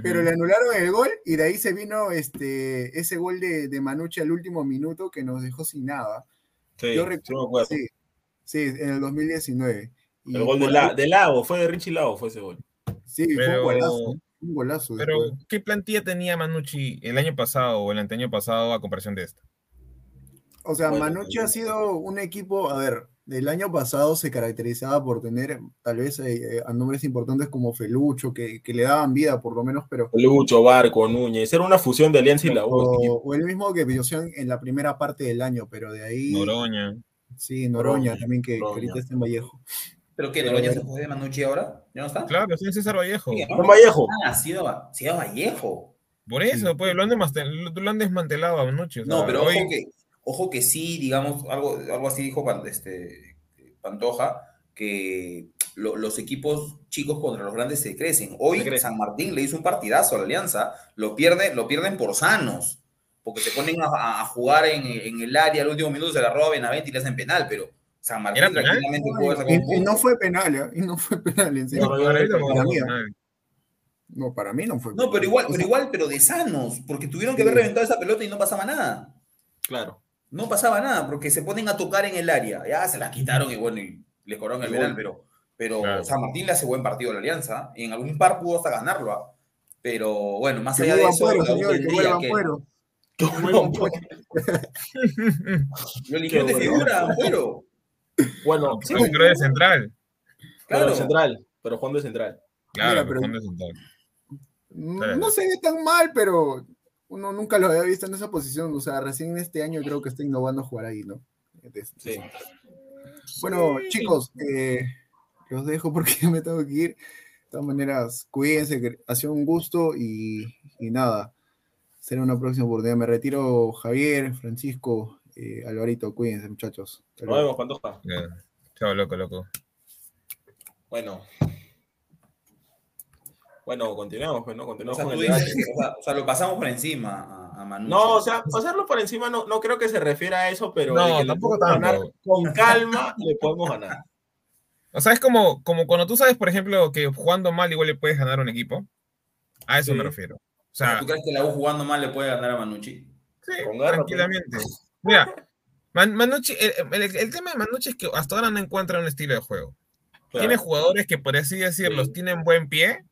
pero le anularon el gol y de ahí se vino este, ese gol de, de Manucci al último minuto que nos dejó sin nada. Sí, Yo recuerdo, sí, sí, en el 2019. Y El gol de, la, ahí- de Lago, fue de Richie Lago, fue ese gol. Sí, fue un golazo. Un golazo. Pero, después. ¿qué plantilla tenía Manucci el año pasado o el anteaño pasado a comparación de esta? O sea, Manucci ha sido un equipo, a ver, el año pasado se caracterizaba por tener tal vez eh, a nombres importantes como Felucho, que, que le daban vida por lo menos, pero Lucho, Barco, Núñez. Era una fusión de Alianza y la U. o, el mismo que Villoción en la primera parte del año, pero de ahí Noroña. sí, Noroña, Noroña, también que, ahorita está en Vallejo. ¿Pero qué? ¿Noroña se fue de Manucci ahora? ¿Ya no está? Claro, sí, César Vallejo. Sí, ¿no? Vallejo. Ah, ha sido, ha sido Vallejo. Por eso, pues, lo han, desmastel- lo han desmantelado a Manucci. o No, pero hoy- ojo que, ojo que sí, digamos, algo, algo así dijo este, Pantoja, que lo- los equipos chicos contra los grandes se crecen. Hoy Se crecen. San Martín le hizo un partidazo a la Alianza, lo, pierde, lo pierden por sanos, porque se ponen a, a jugar en, en el área al último minuto, se la roba Benavente y le hacen penal, pero San Martín tranquilamente pudo haber sacado Y, y no fue penal, ¿eh? y no fue penal, en serio. No, para él no, fue mí, penal. No, para mí no fue No, pero igual, pero igual, pero de sanos, porque tuvieron que Sí. haber reventado esa pelota y no pasaba nada. Claro. No pasaba nada, porque se ponen a tocar en el área. Ya se la quitaron y bueno, y les cobraron el penal, pero, pero Claro. San Martín le hace buen partido a la Alianza. Y en algún par pudo hasta ganarlo. ¿ah? Pero bueno, más que allá de eso, Puero, señor, que. Lo eligió de figura, Ampuero. Bueno, sí, Pero de central. pero Claro. de central. Pero jugando de central. Claro, Mira, pero pero- Juan de central. No se ve tan mal, pero uno nunca lo había visto en esa posición. O sea, recién este año creo que está innovando a jugar ahí, ¿no? Entonces, Sí. Bueno, chicos, eh, los dejo porque ya me tengo que ir. De todas maneras, cuídense, que ha sido un gusto y, y nada, será una próxima oportunidad. Me retiro, Javier, Francisco, eh, Alvarito, cuídense, muchachos. Nos vemos, Pantoja. Chao, loco, loco. Bueno. Bueno, continuamos, pues, ¿no? O Continuamos sea, con el dices o sea, o sea, lo pasamos por encima a, a Manu. No, o sea, pasarlo por encima no, no creo que se refiera a eso, pero No, que tampoco ganar con calma le podemos ganar. O sea, es como, como cuando tú sabes, por ejemplo, que jugando mal igual le puedes ganar a un equipo. A eso Sí. me refiero. O sea, ¿Tú crees que la U jugando mal le puede ganar a Manucci? sí, con garra, tranquilamente. Mira, Man- Manucci, el, el- el tema de Manucci es que hasta ahora no encuentra un estilo de juego. Claro. Tiene jugadores que, por así decirlo, Sí. tienen buen pie,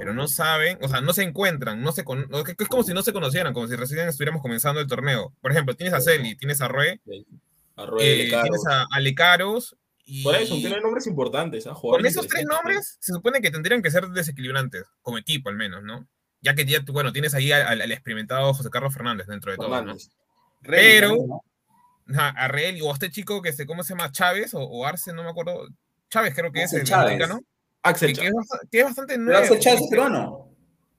pero no saben, o sea, no se encuentran, no se con- es como si no se conocieran, como si recién estuviéramos comenzando el torneo. Por ejemplo, tienes a Celi, tienes a Rue, A eh, Caro. tienes a, a Lecaros, y Por eso, tienen nombres importantes. ¿ah? con esos tres nombres se supone que tendrían que ser desequilibrantes, como equipo al menos, ¿no? Ya que ya, bueno, tienes ahí al, al experimentado José Carlos Fernández dentro de todo, ¿no? Pero- Rey, a Real, o a este chico que se, ¿cómo se llama? Chávez o, o Arce, no me acuerdo. Chávez creo que es el Chávez. mexicano. Axel Que, que es, Chávez. que es bastante nuevo. Axel Chávez es peruano.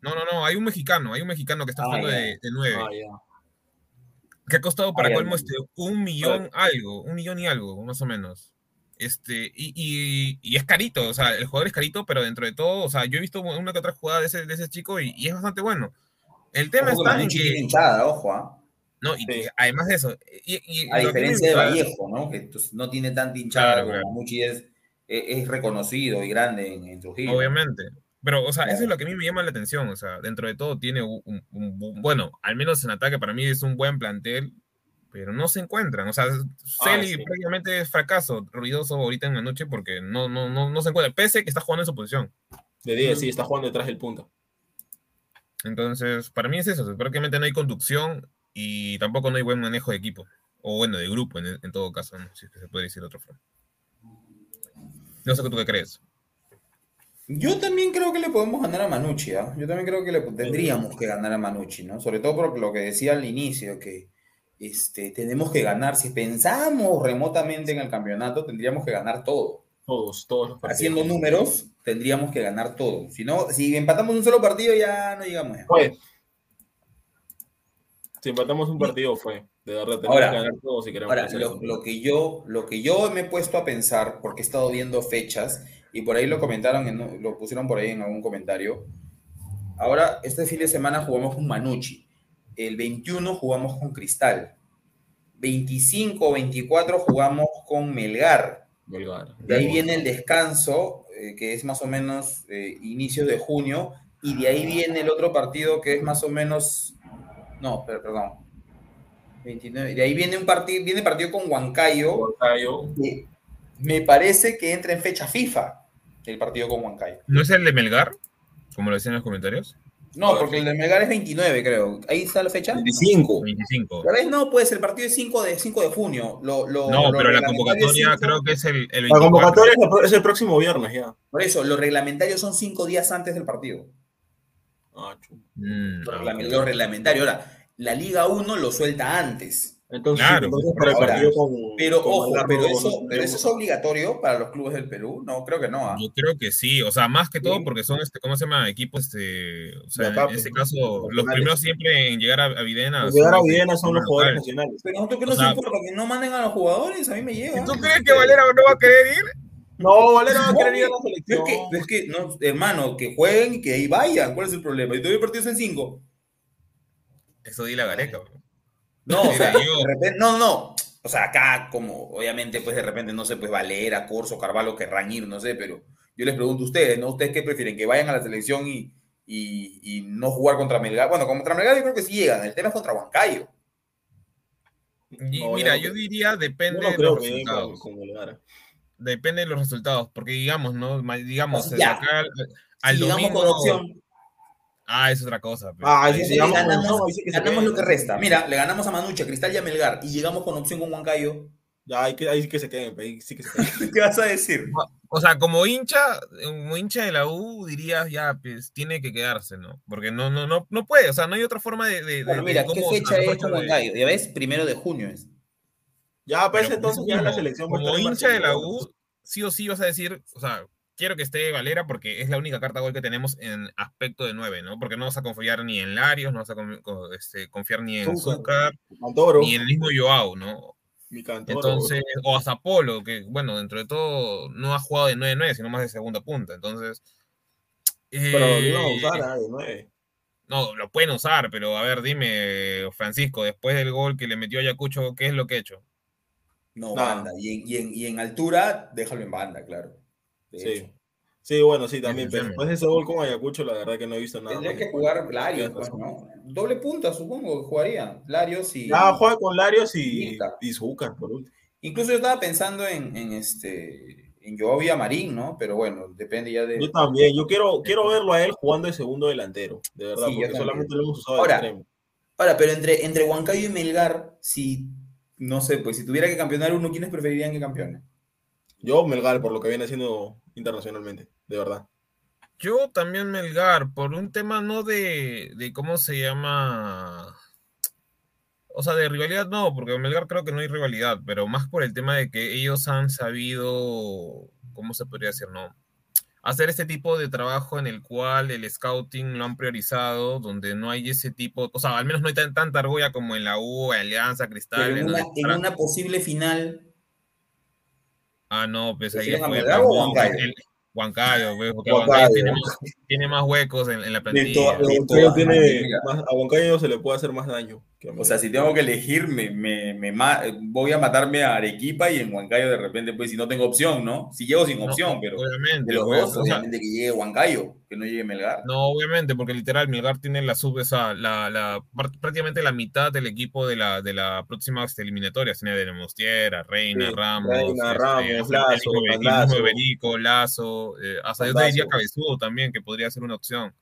No, no, no, hay un mexicano, hay un mexicano que está Ah, jugando de, de nueve, Ah, que ha costado para Ah, colmo este, un millón algo, un millón y algo, más o menos. Este, y, y- y es carito, o sea, el jugador es carito, pero dentro de todo, o sea, yo he visto una que otra jugada de ese, de ese chico y, y es bastante bueno. El tema Ojo que está en Manucci tiene que, hinchada, ojo, ¿ah? no, y Sí. además de eso, y, y A que diferencia de Vallejo, ¿no? Que pues, no tiene tanta hinchada Claro, como claro. Manucci es, es, es reconocido y grande en, en Trujillo. Obviamente. Pero, o sea, eso Claro. es lo que a mí me llama la atención. O sea, dentro de todo tiene un, un- un- bueno, al menos en ataque para mí es un buen plantel, pero no se encuentran. O sea, Celi sí. prácticamente es fracaso ruidoso ahorita en la noche porque no, no, no, no se encuentra. Pese que está jugando en su posición. De 10, sí, está jugando detrás del punto. Entonces, para mí es eso. o sea, prácticamente no hay conducción y tampoco no hay buen manejo de equipo. O bueno, de grupo en, en todo caso, ¿no? si es que se puede decir de otra forma. No sé qué tú qué crees. Yo también creo que le podemos ganar a Manucci, ¿ah? Yo también creo que le tendríamos que ganar a Manucci, ¿no? Sobre todo por lo que decía al inicio, que este, tenemos que ganar. Si pensamos remotamente en el campeonato, tendríamos que ganar todo. Todos, todos los partidos. Haciendo números, tendríamos que ganar todo. Si no, si empatamos un solo partido, ya no llegamos. Si empatamos un partido, fue. De verdad, tenemos Ahora- que ganar todos si queremos Ahora, lo, que yo, lo que yo me he puesto a pensar, porque he estado viendo fechas, y por ahí lo comentaron, en- lo pusieron por ahí en algún comentario. Ahora, este fin de semana jugamos con Manucci. El 21 jugamos con Cristal. 25 o 24 jugamos con Melgar. De ahí viene el descanso, eh, que es más o menos eh, inicios de junio, y de ahí viene el otro partido que es más o menos, no, perdón, 29, de ahí viene un partido, viene partido con Huancayo, Huancayo. me parece que entra en fecha FIFA el partido con Huancayo. ¿No es el de Melgar? Como lo decían en los comentarios. No, porque el de Melgar es 29, creo. ¿Ahí está la fecha? 25. 25. ¿La vez no? Pues el partido es 5 de, 5 de junio. Lo, lo, no, lo pero la convocatoria creo que es el, el 24. La convocatoria es el- próximo viernes ya. Por eso, los reglamentarios son 5 días antes del partido. Ah. Mm, Los ah, los reglamentarios. Ahora, la Liga 1 lo suelta antes. Entonces, Claro, entonces para el ahora, con. Pero con ojo, pero no- eso, no pero eso es obligatorio para los clubes del Perú. No, creo que no. ¿ah? Yo creo que sí, o sea, más que todo porque son, este, ¿cómo se llama? Equipos, este, o sea, acá, en este pues, caso, los primeros siempre en llegar a, a Videna. Llegar a Viena son los jugadores nacionales. Pero nosotros que O nos sea- importa que no manden a los jugadores, a mí me llega. ¿Y tú crees que Valera no va a querer ir? No, Valera va a No, querer ir a la Pero selección. es que, pero es que no, hermano, que jueguen y que ahí vayan. ¿Cuál es el problema? Y todavía el partido es en 5. Eso di la gareca. bro. No, o sea, Mira, yo- de repente, no, no. O sea, acá, como obviamente, pues de repente, no sé, pues Valera, Corso, Carvalho querrán ir, no sé, pero yo les pregunto a ustedes, ¿no? ¿Ustedes qué prefieren? ¿Que vayan a la selección y, y, y no jugar contra Melgar? Bueno, contra Melgar yo creo que sí llegan. El tema es contra Huancayo. Y No, mira, yo diría, Yo depende no de los con, resultados. con. Depende de los resultados, porque digamos, ¿no? Digamos, de ya. acá al, al si llegamos domingo. con opción, Ah, es otra cosa. pues. Ah, Ahí sí, sí. ganamos, ganamos queden. lo que resta. Mira, le ganamos a Manucha, Cristal y a Melgar y llegamos con opción con Huancayo. Ya, ahí, que, ahí sí que se queden. Ahí sí que se queden. ¿Qué vas a decir? O sea, como hincha, como hincha de la U, dirías ya, pues tiene que quedarse, ¿no? Porque no, no, no, no puede, o sea, no hay otra forma de. de- Bueno, de mira, ¿qué fecha es con Huancayo? Ya ves, primero de junio es. Ya, pues Pero entonces ya la selección Como hincha de la. U, sí o sí vas a decir, o sea, quiero que esté Valera porque es la única carta gol que tenemos en aspecto de 9, ¿no? Porque no vas a confiar ni en Larios, no vas a este, confiar ni en Zúcar. Ni en el mismo Joao, ¿no? mi Cantoro. Entonces, o hasta Polo, que bueno, dentro de todo no ha jugado de 9-9, sino más de segunda punta. Entonces. Pero lo eh, iban a usar ah, de nueve. No, lo pueden usar, pero a ver, dime, Francisco, después del gol que le metió a Ayacucho, ¿qué es lo que ha hecho? No, Nada. banda. Y en, y, en, y en altura, déjalo en banda, claro. Sí. hecho. Sí, bueno, sí, también. Pero después de ese gol con Ayacucho, la verdad que no he visto nada. Tendría que jugar Larios, pues. ¿no? Doble punta, supongo que jugaría. Larios y. Ya juega con Larios y, y Zúcar, por último. Incluso yo estaba pensando en, en este. En Joao ¿no? Pero bueno, depende ya de. Yo también, yo quiero, quiero verlo a él jugando de segundo delantero, de verdad, Sí, porque solamente lo hemos usado Ahora, de extremo. Ahora, pero entre, entre Huancayo y Melgar, si. No sé, pues si tuviera que campeonar uno, ¿quiénes preferirían que campeone? Yo, Melgar, por lo que viene haciendo internacionalmente, de verdad. Yo también Melgar, por un tema no de, de cómo se llama. O sea, de rivalidad no, porque en Melgar creo que no hay rivalidad, pero más por el tema de que ellos han sabido, ¿cómo se podría decir? No. Hacer este tipo de trabajo en el cual el scouting lo han priorizado, donde no hay ese tipo, o sea, al menos no hay tan- tanta argolla como en la U, Alianza, Cristal. Pero en en una, donde- en una posible final. Ah, no, pues ahí ¿Prefieren a fue. Huancayo? el- Huancayo, pues, porque Huancayo. Huancayo tiene más, tiene más huecos en, en la plantilla. tiene más- a Huancayo se le puede hacer más daño. O sea, si tengo que elegir, me, me, me voy a matarme a Arequipa y en Huancayo de repente, pues si no tengo opción, ¿no? Si llego sin No, opción, pero obviamente, de los dos, o sea, obviamente que llegue Huancayo, que no llegue Melgar. no, obviamente, porque literal Milgar tiene la sub, esa, la, la, pr- prácticamente la mitad del equipo de la, de la próxima este, eliminatoria, tiene de Mostiera, Reina, Sí, Ramos, Reina, este, Ramos, mismo- Lazo, Lazo. Berico, Lazo, eh, hasta yo te diría. Cabezudo también, que podría ser una opción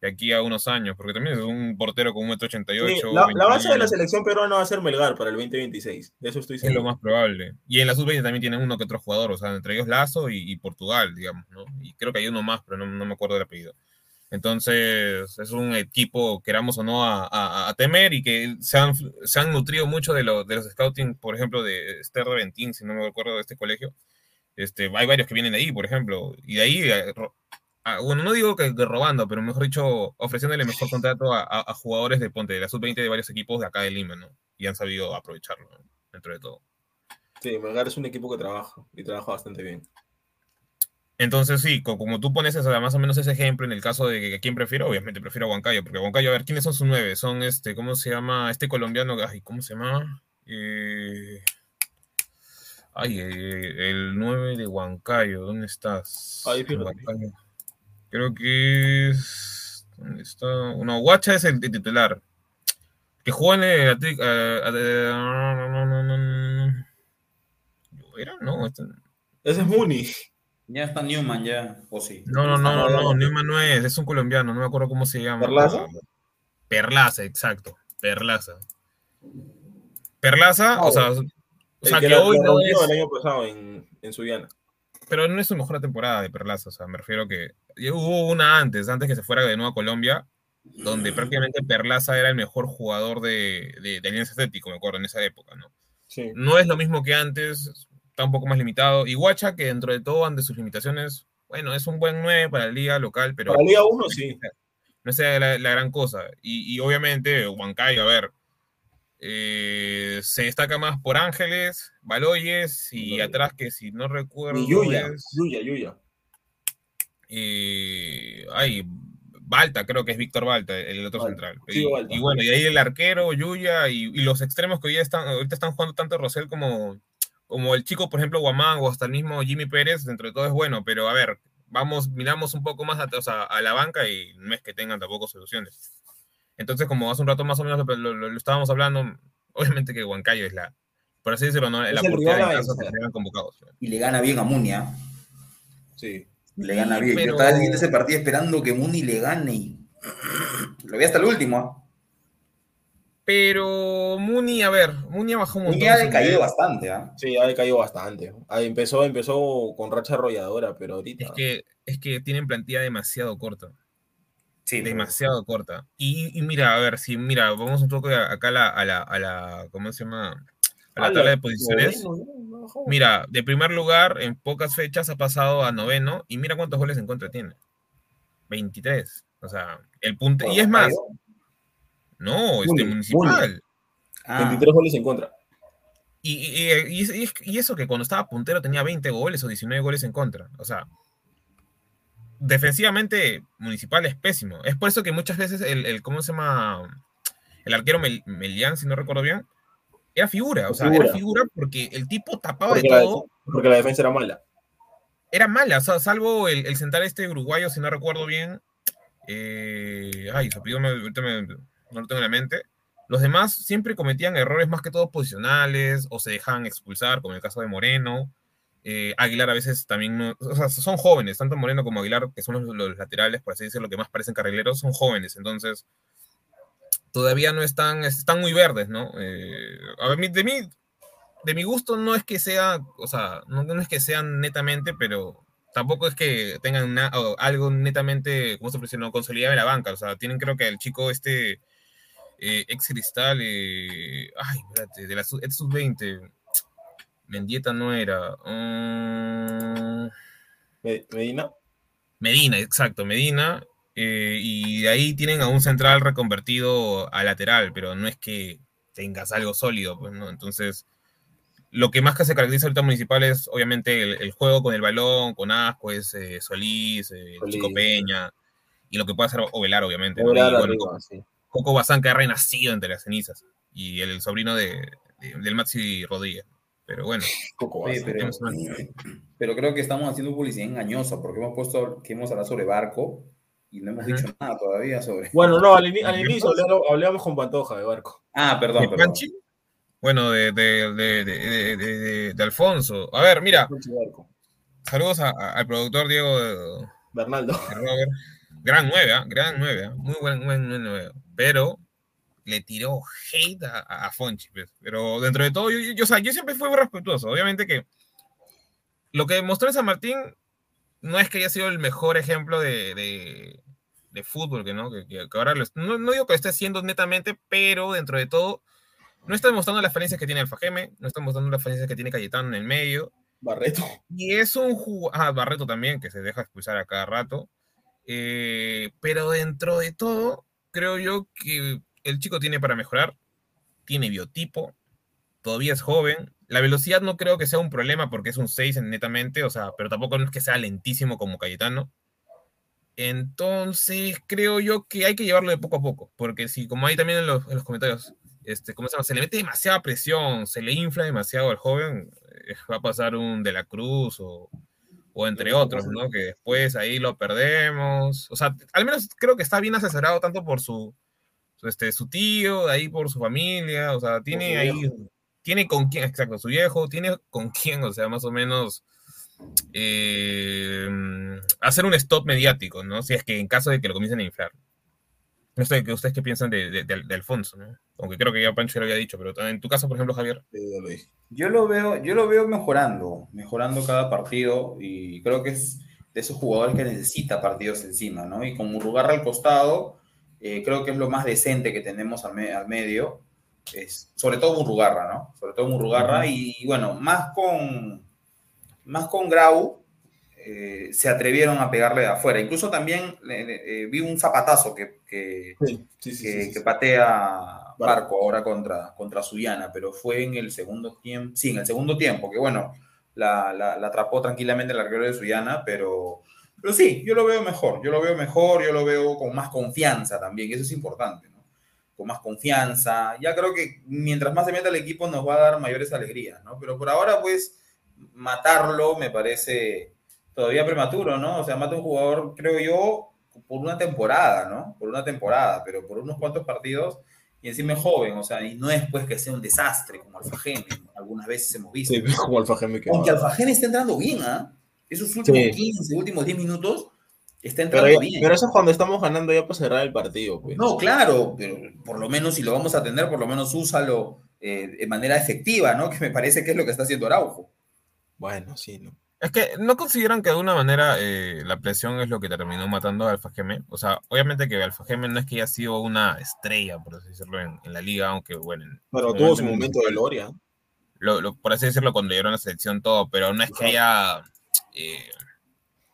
de aquí a unos años, porque también es un portero con un metro ochenta y Sí, ocho. la, la base de la 21. selección peruana va a ser Melgar para el 2026. De eso estoy Es lo seguro. más probable. Y en la sub-20 también tienen uno que otro jugador, o sea, entre ellos Lazo y, y Portugal, digamos, ¿no? Y creo que hay uno más, pero no, no me acuerdo del apellido. Entonces, es un equipo, queramos o no, a, a- a temer y que se han, se han nutrido mucho de, lo- de los scouting, por ejemplo, de Esther Reventín, si no me acuerdo de este colegio. Este, hay varios que vienen de ahí, por ejemplo, y de ahí, eh, bueno, no digo que, robando, pero mejor dicho, ofreciéndole mejor contrato a, a- a jugadores de Ponte, de la sub-20 de varios equipos de acá de Lima, ¿no? Y han sabido aprovecharlo, ¿no? dentro de todo. Sí, Melgar es un equipo que trabaja y trabaja bastante bien. Entonces, sí, co- como tú pones esa- más o menos ese ejemplo en el caso de que, quién prefiero, obviamente prefiero a Huancayo, porque Huancayo, a ver, ¿quiénes son sus nueve? Son este, ¿cómo se llama? Este colombiano, ay, ¿cómo se llama? Eh, Ay, eh, el 9 de Huancayo, ¿dónde estás? Ahí, Creo que es. ¿Dónde está? No, Guacha es el titular. Que jugó en el. no, no, no, no. ¿Era? No, este... ese es Muni. Ya está Newman, ya, o sí. No, no, no, no, Newman no es, es un colombiano, no me acuerdo cómo se llama. ¿Perlaza? Perlaza, exacto, Perlaza. Perlaza, o sea, o sea, que, hoy no es... el año pasado en, en Subiana. Pero no es su mejor temporada de Perlaza, o sea, me refiero que hubo una antes, antes que se fuera de nuevo a Colombia, donde prácticamente Perlaza era el mejor jugador de, de, de Alianza Atlético, me acuerdo, en esa época, ¿no? Sí. No es lo mismo que antes, está un poco más limitado. Y Guacha, que dentro de todo, ante sus limitaciones, bueno, es un buen 9 para la liga local, pero... Para la liga 1, sí. No es la, la, gran cosa. Y, y obviamente, Huancayo, a ver, eh, se destaca más por Ángeles, Baloyes y atrás que si no recuerdo. Y Yuya, es, Yuya, Yuya. Eh, ay, Balta, creo que es Víctor Balta, el otro Balta. central. Sí, y, bueno, y ahí el arquero, Yuya, y, y, los extremos que hoy están, ahorita están jugando tanto Rosell como, como el chico, por ejemplo, Guamán o hasta el mismo Jimmy Pérez, dentro de todo es bueno, pero a ver, vamos, miramos un poco más a, o sea, a la banca y no es que tengan tampoco soluciones. Entonces, como hace un rato más o menos lo, lo, lo estábamos hablando, obviamente que Huancayo es la, por así decirlo, ¿no? la oportunidad de caso que convocados. Y le gana bien a Munia. Sí. Le gana bien. Pero... Yo estaba viendo ese partido esperando que Muni le gane y lo vi hasta el último. ¿eh? Pero Muni, a ver, Muni ha bajado un montón. Muni ha decaído bastante, ¿eh? Sí, ha decaído bastante. Ahí empezó, empezó con racha arrolladora, pero ahorita. Es que, es que tienen plantilla demasiado corta. Sí, demasiado corta. Y, y, mira, a ver, si mira, vamos un poco acá a la, a la, a la ¿cómo se llama? A la tabla de posiciones. Mira, de primer lugar, en pocas fechas ha pasado a noveno y mira cuántos goles en contra tiene. 23. O sea, el punto. y es más. No, este municipal. Ah. 23 goles en contra. Y, y, y, y, eso que cuando estaba puntero tenía 20 goles o 19 goles en contra. O sea, defensivamente Municipal es pésimo. Es por eso que muchas veces el, el ¿cómo se llama? El arquero Mel, Melian, si no recuerdo bien, era figura. O sea, figura. era figura porque el tipo tapaba porque de la, todo. Porque la defensa era mala. Era mala, o sea, salvo el, el central este uruguayo, si no recuerdo bien. Eh, ay, su apellido no lo tengo en la mente. Los demás siempre cometían errores más que todo posicionales o se dejaban expulsar, como en el caso de Moreno. Eh, Aguilar a veces también, no, o sea, son jóvenes, tanto Moreno como Aguilar, que son los, laterales, por así decirlo, que más parecen carrileros, son jóvenes, entonces todavía no están, están muy verdes, ¿no? Eh, a ver, de mí, de mi gusto no es que sea, o sea, no, es que sean netamente, pero tampoco es que tengan una, algo netamente, ¿cómo se? No, consolidado en la banca, o sea, tienen creo que el chico este, eh, ex cristal, ay, espérate, de la sub-20, Mendieta no era. Um... Medina. Medina, exacto, Medina. Eh, y de ahí tienen a un central reconvertido a lateral, pero no es que tengas algo sólido, pues, ¿no? Entonces, lo que más que se caracteriza ahorita municipal es obviamente el, el juego con el balón, con Asco, es eh, Solís, eh, Solís, Chico Peña, y lo que puede hacer Ovelar, obviamente. Ovelar ¿no? y, arriba, bueno, sí. Coco Bazán que ha renacido entre las cenizas, y el, el sobrino de, de, del Maxi Rodríguez. Pero bueno. Pero, pero, creo que estamos haciendo publicidad engañosa porque hemos puesto que hemos hablado sobre Barco y no hemos dicho uh -huh. nada todavía sobre. Bueno, no, al, in al inicio hablamos con Pantoja de Barco. Ah, perdón. ¿De perdón. Panchi? Bueno, de, de, de, de, de, Alfonso. A ver, mira. Saludos a, a, al productor Diego Bernaldo. Robert. Gran 9, ¿eh? gran 9, ¿eh? muy buen, buen 9. Pero le tiró hate a, a Fonchi, pues. pero dentro de todo, yo, yo, yo, o sea, yo siempre fui muy respetuoso. Obviamente que lo que mostró en San Martín no es que haya sido el mejor ejemplo de, de, de fútbol, que, ¿no? Que, que ahora lo, no, no, digo que lo esté haciendo netamente, pero dentro de todo, no está demostrando las falencias que tiene Alfa Geme, no está mostrando las falencias que tiene Cayetano en el medio. Barreto. Y es un jugador, ah, Barreto también, que se deja expulsar a cada rato. Eh, pero dentro de todo, creo yo que el chico tiene para mejorar, tiene biotipo, todavía es joven. La velocidad no creo que sea un problema porque es un 6 netamente, o sea, pero tampoco es que sea lentísimo como Cayetano. Entonces, creo yo que hay que llevarlo de poco a poco, porque si, como hay también en los, en los comentarios, este, ¿cómo se llama? Se le mete demasiada presión, se le infla demasiado al joven, va a pasar un De la Cruz o, o entre otros, ¿no? Que después ahí lo perdemos. O sea, al menos creo que está bien asesorado tanto por su, este, su tío, ahí por su familia, o sea, tiene ahí, tiene con quién, exacto, su viejo, tiene con quién, o sea, más o menos eh, hacer un stop mediático, ¿no? Si es que en caso de que lo comiencen a inflar. No sé, ¿ustedes qué piensan de, Alfonso? ¿no? Aunque creo que ya Pancho lo había dicho, pero en tu caso, por ejemplo, Javier. Yo lo veo, yo lo veo mejorando, mejorando cada partido y creo que es de esos jugadores que necesita partidos encima, ¿no? Y con Murugarra al costado, eh, creo que es lo más decente que tenemos al, medio, es, sobre todo Murugarra, ¿no? Sobre todo Murugarra y, bueno, más con, más con Grau, eh, se atrevieron a pegarle de afuera. Incluso también eh, vi un zapatazo que, que, que, patea Barco ahora contra, contra Suyana, pero fue en el segundo tiempo, sí, en el segundo tiempo, que bueno, la, la, atrapó tranquilamente el arquero de Suyana, pero, pero sí, yo lo veo mejor, yo lo veo mejor, yo lo veo con más confianza también, y eso es importante, ¿no? Con más confianza. Ya creo que mientras más se meta el equipo nos va a dar mayores alegrías, ¿no? Pero por ahora, pues, matarlo me parece todavía prematuro, ¿no? O sea, mata un jugador, creo yo, por una temporada, ¿no? Por una temporada, pero por unos cuantos partidos y encima es joven, o sea, y no es pues que sea un desastre como Alfa Geme, algunas veces hemos visto. Sí, como Alfa Geme que Aunque Alfa Geme está entrando bien, ¿ah? Esos últimos 15, últimos 10 minutos está entrando bien. Pero eso es cuando estamos ganando ya para cerrar el partido, pues. No, claro, pero por lo menos si lo vamos a tener, por lo menos úsalo eh, de manera efectiva, ¿no? Que me parece que es lo que está haciendo Araujo. Bueno, sí, ¿no? Es que no consideran que de alguna manera eh, la presión es lo que terminó matando a Alfa Geme. O sea, obviamente que Alfa Geme no es que haya sido una estrella, por así decirlo, en, la liga, aunque bueno. Pero tuvo su momento de gloria. Lo, por así decirlo, cuando llegaron a la selección, todo, pero no es que haya. Eh,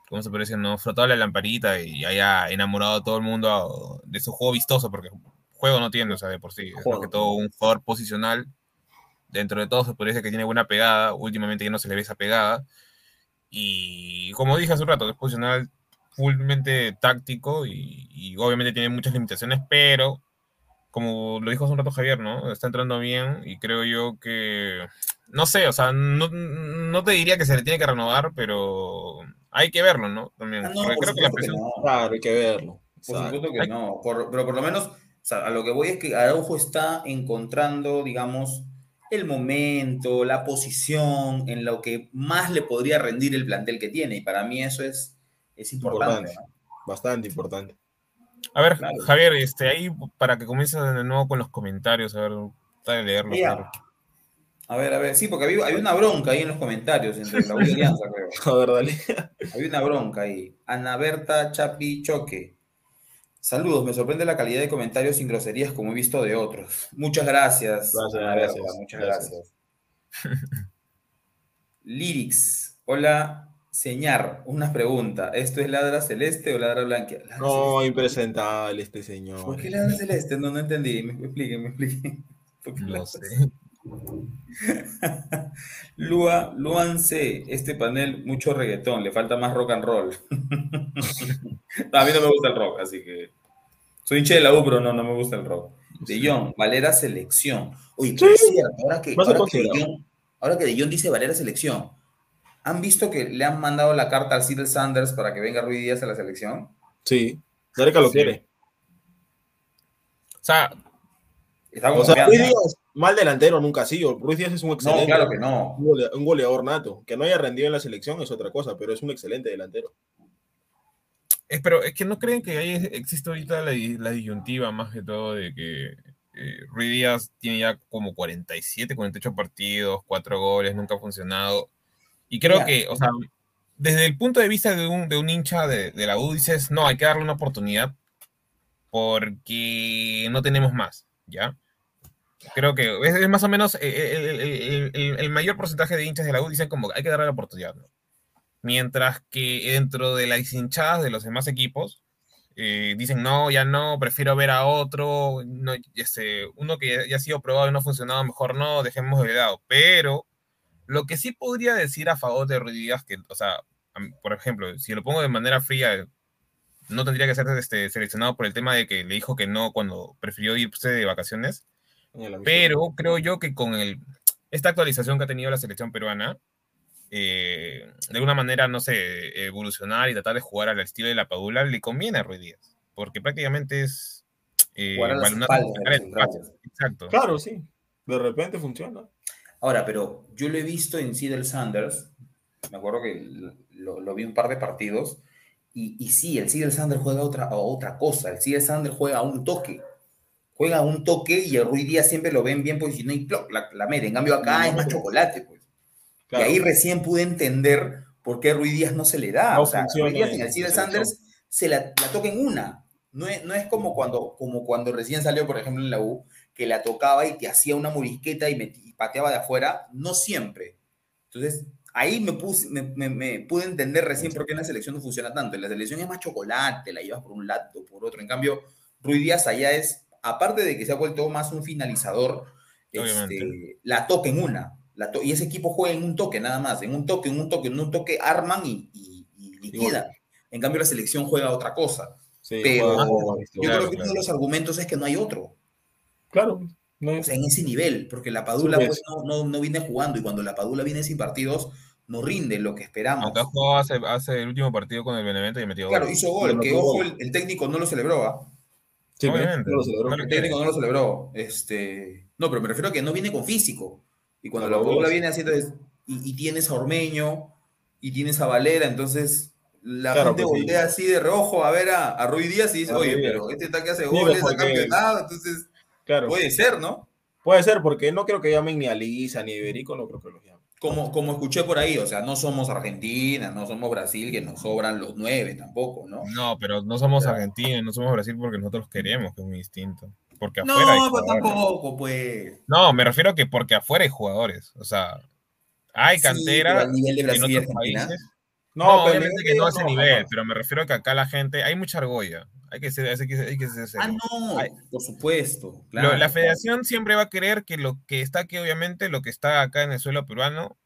¿Cómo se puede decir? No, frotado la lamparita y haya enamorado a todo el mundo de su juego vistoso, porque juego no tiene, o sea, de por sí. Es que todo un jugador posicional. Dentro de todo se puede decir que tiene buena pegada. Últimamente ya no se le ve esa pegada y como dije hace un rato, es posicional fullmente táctico y, obviamente tiene muchas limitaciones, pero como lo dijo hace un rato Javier, ¿no? Está entrando bien y creo yo que, no sé, o sea, no, no te diría que se le tiene que renovar, pero hay que verlo, ¿no? También. Ah, creo que la presión... Claro, hay que verlo. Por supuesto que no, pero por lo menos, o sea, a lo que voy es que Araujo está encontrando, digamos, el momento, la posición, en lo que más le podría rendir el plantel que tiene. Y para mí eso es, es importante. Bastante importante. A ver, Javier, este, ahí para que comiences de nuevo con los comentarios, a ver, dale leerlo. A ver, a ver, sí, porque había, una bronca ahí en los comentarios entre la Alianza, creo. A ver, dale. Había una bronca ahí. Ana Berta Chapi Choque. Saludos, me sorprende la calidad de comentarios sin groserías como he visto de otros. Muchas gracias. Gracias, muchas gracias. Lyrics, hola, señor, una pregunta. ¿Esto es ladra celeste o ladra blanca? no, impresentable este señor. ¿Por qué ladra celeste? No, no entendí. Me explique, me explique. No sé. Lua, Luan C, este panel, mucho reggaetón, le falta más rock and roll. a mí no me gusta el rock, así que. Soy hincha de la U, pero no, no me gusta el rock. De Jong, Valera Selección. Oye, ¿qué es Ahora que, ahora que, de Jong, dice Valera Selección, ¿han visto que le han mandado la carta al Cyril Sanders para que venga Ruiz Díaz a la selección? Sí, Zareca lo quiere. O sea, o sea Ruiz Díaz, mal delantero nunca ha sido. Ruiz Díaz es un excelente. No, claro que no. Un goleador nato. Que no haya rendido en la selección es otra cosa, pero es un excelente delantero. pero es que no creen que ahí existe ahorita la, disyuntiva más que todo de que eh, Ruiz Díaz tiene ya como 47, 48 partidos, 4 goles, nunca ha funcionado. Y creo que, o sea, desde el punto de vista de un, de un hincha de, de, la U, dices, no, hay que darle una oportunidad porque no tenemos más, ¿ya? Creo que es, más o menos eh, el, mayor porcentaje de hinchas de la U dicen como hay que darle la oportunidad. Mientras que dentro de las hinchadas de los demás equipos eh, dicen no, ya no, prefiero ver a otro, no, este, uno que ya, ha sido probado y no ha funcionado, mejor no, dejemos de lado. Pero lo que sí podría decir a favor de Ruiz que, o sea, por ejemplo, si lo pongo de manera fría, no tendría que ser este, seleccionado por el tema de que le dijo que no cuando prefirió irse de vacaciones pero creo yo que con el, esta actualización que ha tenido la selección peruana, eh, de alguna manera, no sé, evolucionar y tratar de jugar al estilo de la Padula, le conviene a Ruiz Díaz, porque prácticamente es... Eh, Exacto. Claro, sí. De repente funciona. Ahora, pero yo lo he visto en Seattle Sanders, me acuerdo que lo, vi un par de partidos, y, y sí, el Seattle Sanders juega otra, otra cosa, el Seattle Sanders juega a un toque, juega un toque y el Ruiz Díaz siempre lo ven bien posicionado y plop, la, la mete. En cambio acá es más chocolate, pues. Y ahí recién pude entender por qué Ruiz Díaz no se le da. o sea, Ruiz Díaz en el Seattle Sanders se la, la toca en una. No es, no es como, cuando, como cuando recién salió, por ejemplo, en la U, que la tocaba y te hacía una morisqueta y, me, pateaba de afuera. No siempre. Entonces, ahí me, puse, me, me, pude entender recién por qué en la selección no funciona tanto. En la selección es más chocolate, la llevas por un lado, por otro. En cambio, Ruiz Díaz allá es aparte de que se ha vuelto más un finalizador, este, la toque en una. La y ese equipo juega en un toque nada más, en un toque, en un toque, en un toque arman y, y, liquidan. En cambio la selección juega otra cosa. Pero yo creo que uno de los argumentos es que no hay otro. Claro. O sea, en ese nivel, porque la Padula pues, no, no, viene jugando y cuando la Padula viene sin partidos, no rinde lo que esperamos. Acá jugó hace, hace el último partido con el Benevento y metió Claro, hizo gol, que ojo, el, técnico no lo celebró. ¿ah? Sí, Obviamente. No lo celebró. El técnico no lo celebró. Este... No, pero me refiero a que no viene con físico. Y cuando la bola viene haciendo. Y, y, tienes a Ormeño, y tienes a Valera, entonces la gente pues voltea así de rojo a ver a, a Rui Díaz y dice, oye, pero este está que hace goles, ha campeonado, entonces. Claro. Puede ser, ¿no? Puede ser, porque no creo que llamen ni a Lisa ni a Iberico, no creo que los llamen como, como escuché por ahí, o sea, no somos Argentina, no somos Brasil, que nos sobran los nueve tampoco, ¿no? No, pero no somos Argentina, no somos Brasil porque nosotros queremos, que es muy distinto. Porque afuera no, pues tampoco, pues. No, me refiero a que porque afuera hay jugadores, o sea, hay cantera en otros países. No, no obviamente que no a ese nivel, pero me refiero a que acá la gente, hay mucha argolla. Hay que ser, hay que, hay que ser Ah, no, por supuesto. la federación siempre va a querer que lo que está aquí, obviamente, lo que está acá en el suelo peruano,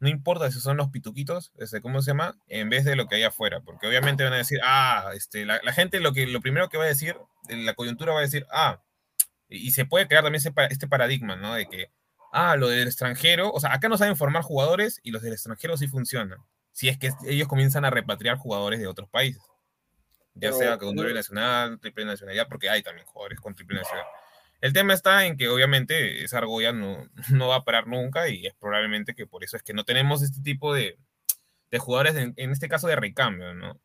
no importa si son los pituquitos, este, ¿cómo se llama? En vez de lo que hay afuera, porque obviamente van a decir, ah, este, la, gente lo, que, lo primero que va a decir, la coyuntura va a decir, ah, y se puede crear también este paradigma, ¿no? De que, ah, lo del extranjero, o sea, acá no saben formar jugadores y los del extranjero sí funcionan, si es que ellos comienzan a repatriar jugadores de otros países ya sea con doble nacional, triple nacionalidad, porque hay también jugadores con triple nacional. El tema está en que obviamente esa argolla no, no va a parar nunca y es probablemente que por eso es que no tenemos este tipo de, de jugadores, en, este caso de recambio, ¿no?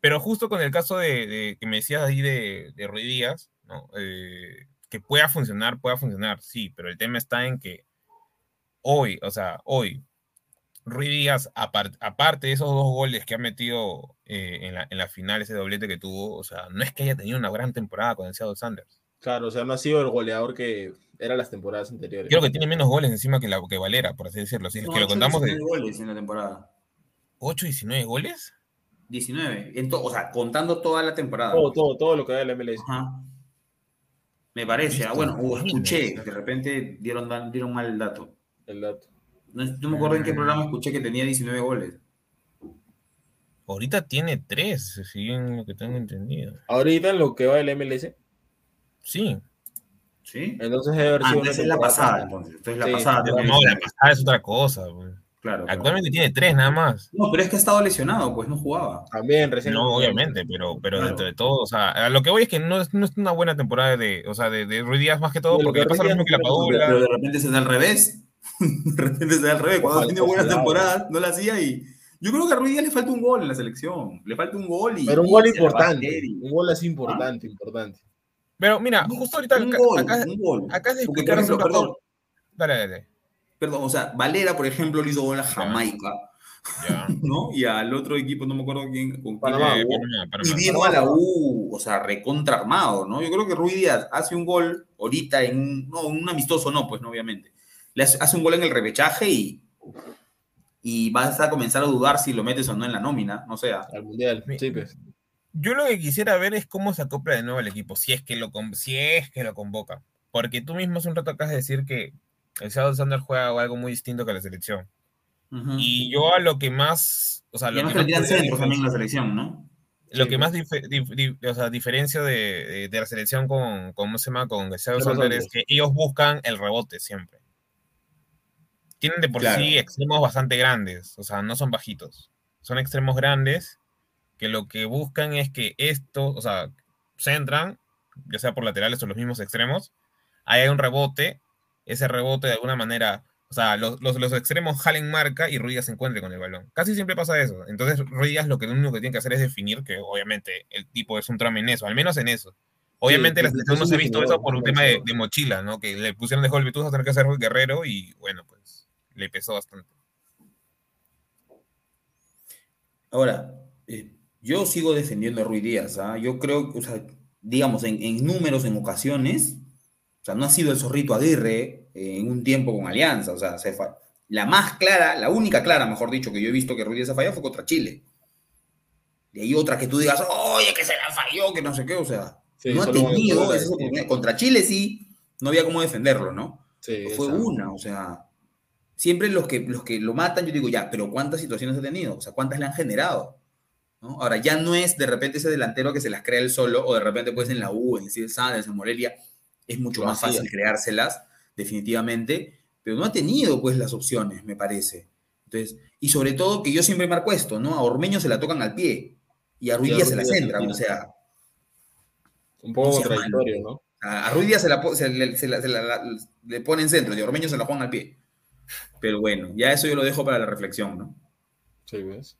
Pero justo con el caso de, que me decías ahí de, de Ruiz Díaz, ¿no? Eh, que pueda funcionar, pueda funcionar, sí, pero el tema está en que hoy, o sea, hoy, Ruiz Díaz, aparte de esos dos goles que ha metido eh, en, la, en, la, final, ese doblete que tuvo, o sea, no es que haya tenido una gran temporada con el Seattle Sanders. Claro, o sea, no ha sido el goleador que era las temporadas anteriores. Creo que tiene menos goles encima que, la, que Valera, por así decirlo. Si es que lo contamos 19 goles en la temporada. ¿8, 19 goles? 19, o sea, contando toda la temporada. Todo, todo, todo lo que da el MLS. Me parece, ah, bueno, escuché, de repente dieron, dieron mal el dato. El dato. No, me acuerdo en qué programa escuché que tenía 19 goles. Ahorita tiene 3, si bien lo que tengo entendido. ¿Ahorita en lo que va el MLS? Sí. ¿Sí? Entonces debe haber sido es la pasada, entonces. entonces la pasada. No, la pasada es otra cosa. Claro, Actualmente tiene 3 nada más. No, pero es que ha estado lesionado, pues no jugaba. También, recién. No, obviamente, pero, pero dentro de todo, o sea, lo que voy es que no es, no es una buena temporada de, o sea, de, de Ruiz Díaz más que todo, porque le pasa lo mismo que la Padula. Pero de repente se da al revés. de repente se da al revés. Cuando tiene buenas temporadas, no la hacía y. Yo creo que a Ruiz Díaz le falta un gol en la selección. Le falta un gol y. Pero un gol importante. Un gol así importante, importante. Pero mira, justo ahorita. Un acá, gol, acá, un gol. acá se explicaron. Ejemplo, perdón. Dale, dale. Perdón, o sea, Valera, por ejemplo, le hizo gol a Jamaica. Ya. ¿no? Y al otro equipo, no me acuerdo quién, con Panamá, quién, Panamá, Panamá, y vino a la U, o sea, recontra armado, ¿no? Yo creo que Ruiz Díaz hace un gol ahorita en un, no, un amistoso, no, pues no, obviamente le hace, un gol en el repechaje y, y vas a comenzar a dudar si lo metes o no en la nómina, no sea. Al mundial, sí, pues. Yo lo que quisiera ver es cómo se acopla de nuevo el equipo, si es que lo, si es que lo convoca. Porque tú mismo hace un rato acabas de decir que el Seattle Sander juega algo muy distinto que la selección. Y yo a lo que más. O sea, lo que más también la selección, ¿no? Lo que más o sea, diferencia de, de, la selección con, ¿cómo se llama? Con el Seattle Sander es que ellos buscan el rebote siempre. Tienen de por sí extremos bastante grandes, o sea, no son bajitos. Son extremos grandes que lo que buscan es que estos, o sea, centran, ya sea por laterales o los mismos extremos, hay un rebote, ese rebote de alguna manera, o sea, los, los, extremos jalen marca y Ruiz se encuentre con el balón. Casi siempre pasa eso. Entonces, Ruiz lo que lo único que tiene que hacer es definir que obviamente el tipo es un tramo en eso, al menos en eso. Obviamente la selección no se ha visto eso por un tema de, mochila, ¿no? Que le pusieron de golpe, tú vas a tener que hacer guerrero y bueno, pues le pesó bastante. Ahora, eh, yo sigo defendiendo a Ruiz Díaz, ¿ah? Yo creo, o sea, digamos, en, números, en ocasiones, o sea, no ha sido el zorrito Aguirre eh, en un tiempo con Alianza, o sea, la más clara, la única clara, mejor dicho, que yo he visto que Ruiz Díaz ha fallado fue contra Chile. Y hay otra que tú digas, oye, que se la falló, que no sé qué, o sea, no ha tenido esa oportunidad. Contra Chile sí, no había cómo defenderlo, ¿no? Fue una, o sea, siempre los que, los que lo matan, yo digo, ya, pero ¿cuántas situaciones ha tenido? O sea, ¿cuántas le han generado? Ahora, ya no es de repente ese delantero que se las crea él solo, o de repente pues en la U, en Cid Sanders, en Morelia, es mucho más fácil creárselas, definitivamente, pero no ha tenido pues las opciones, me parece. Entonces, y sobre todo que yo siempre marco esto, ¿no? A Ormeño se la tocan al pie y a Ruiz se la centran, o sea, un poco contradictorio, ¿no? A, Ruiz Díaz se, la, le pone en centro y a Ormeño se la juegan al pie. Pero bueno, ya eso yo lo dejo para la reflexión, ¿no? Sí, ¿ves?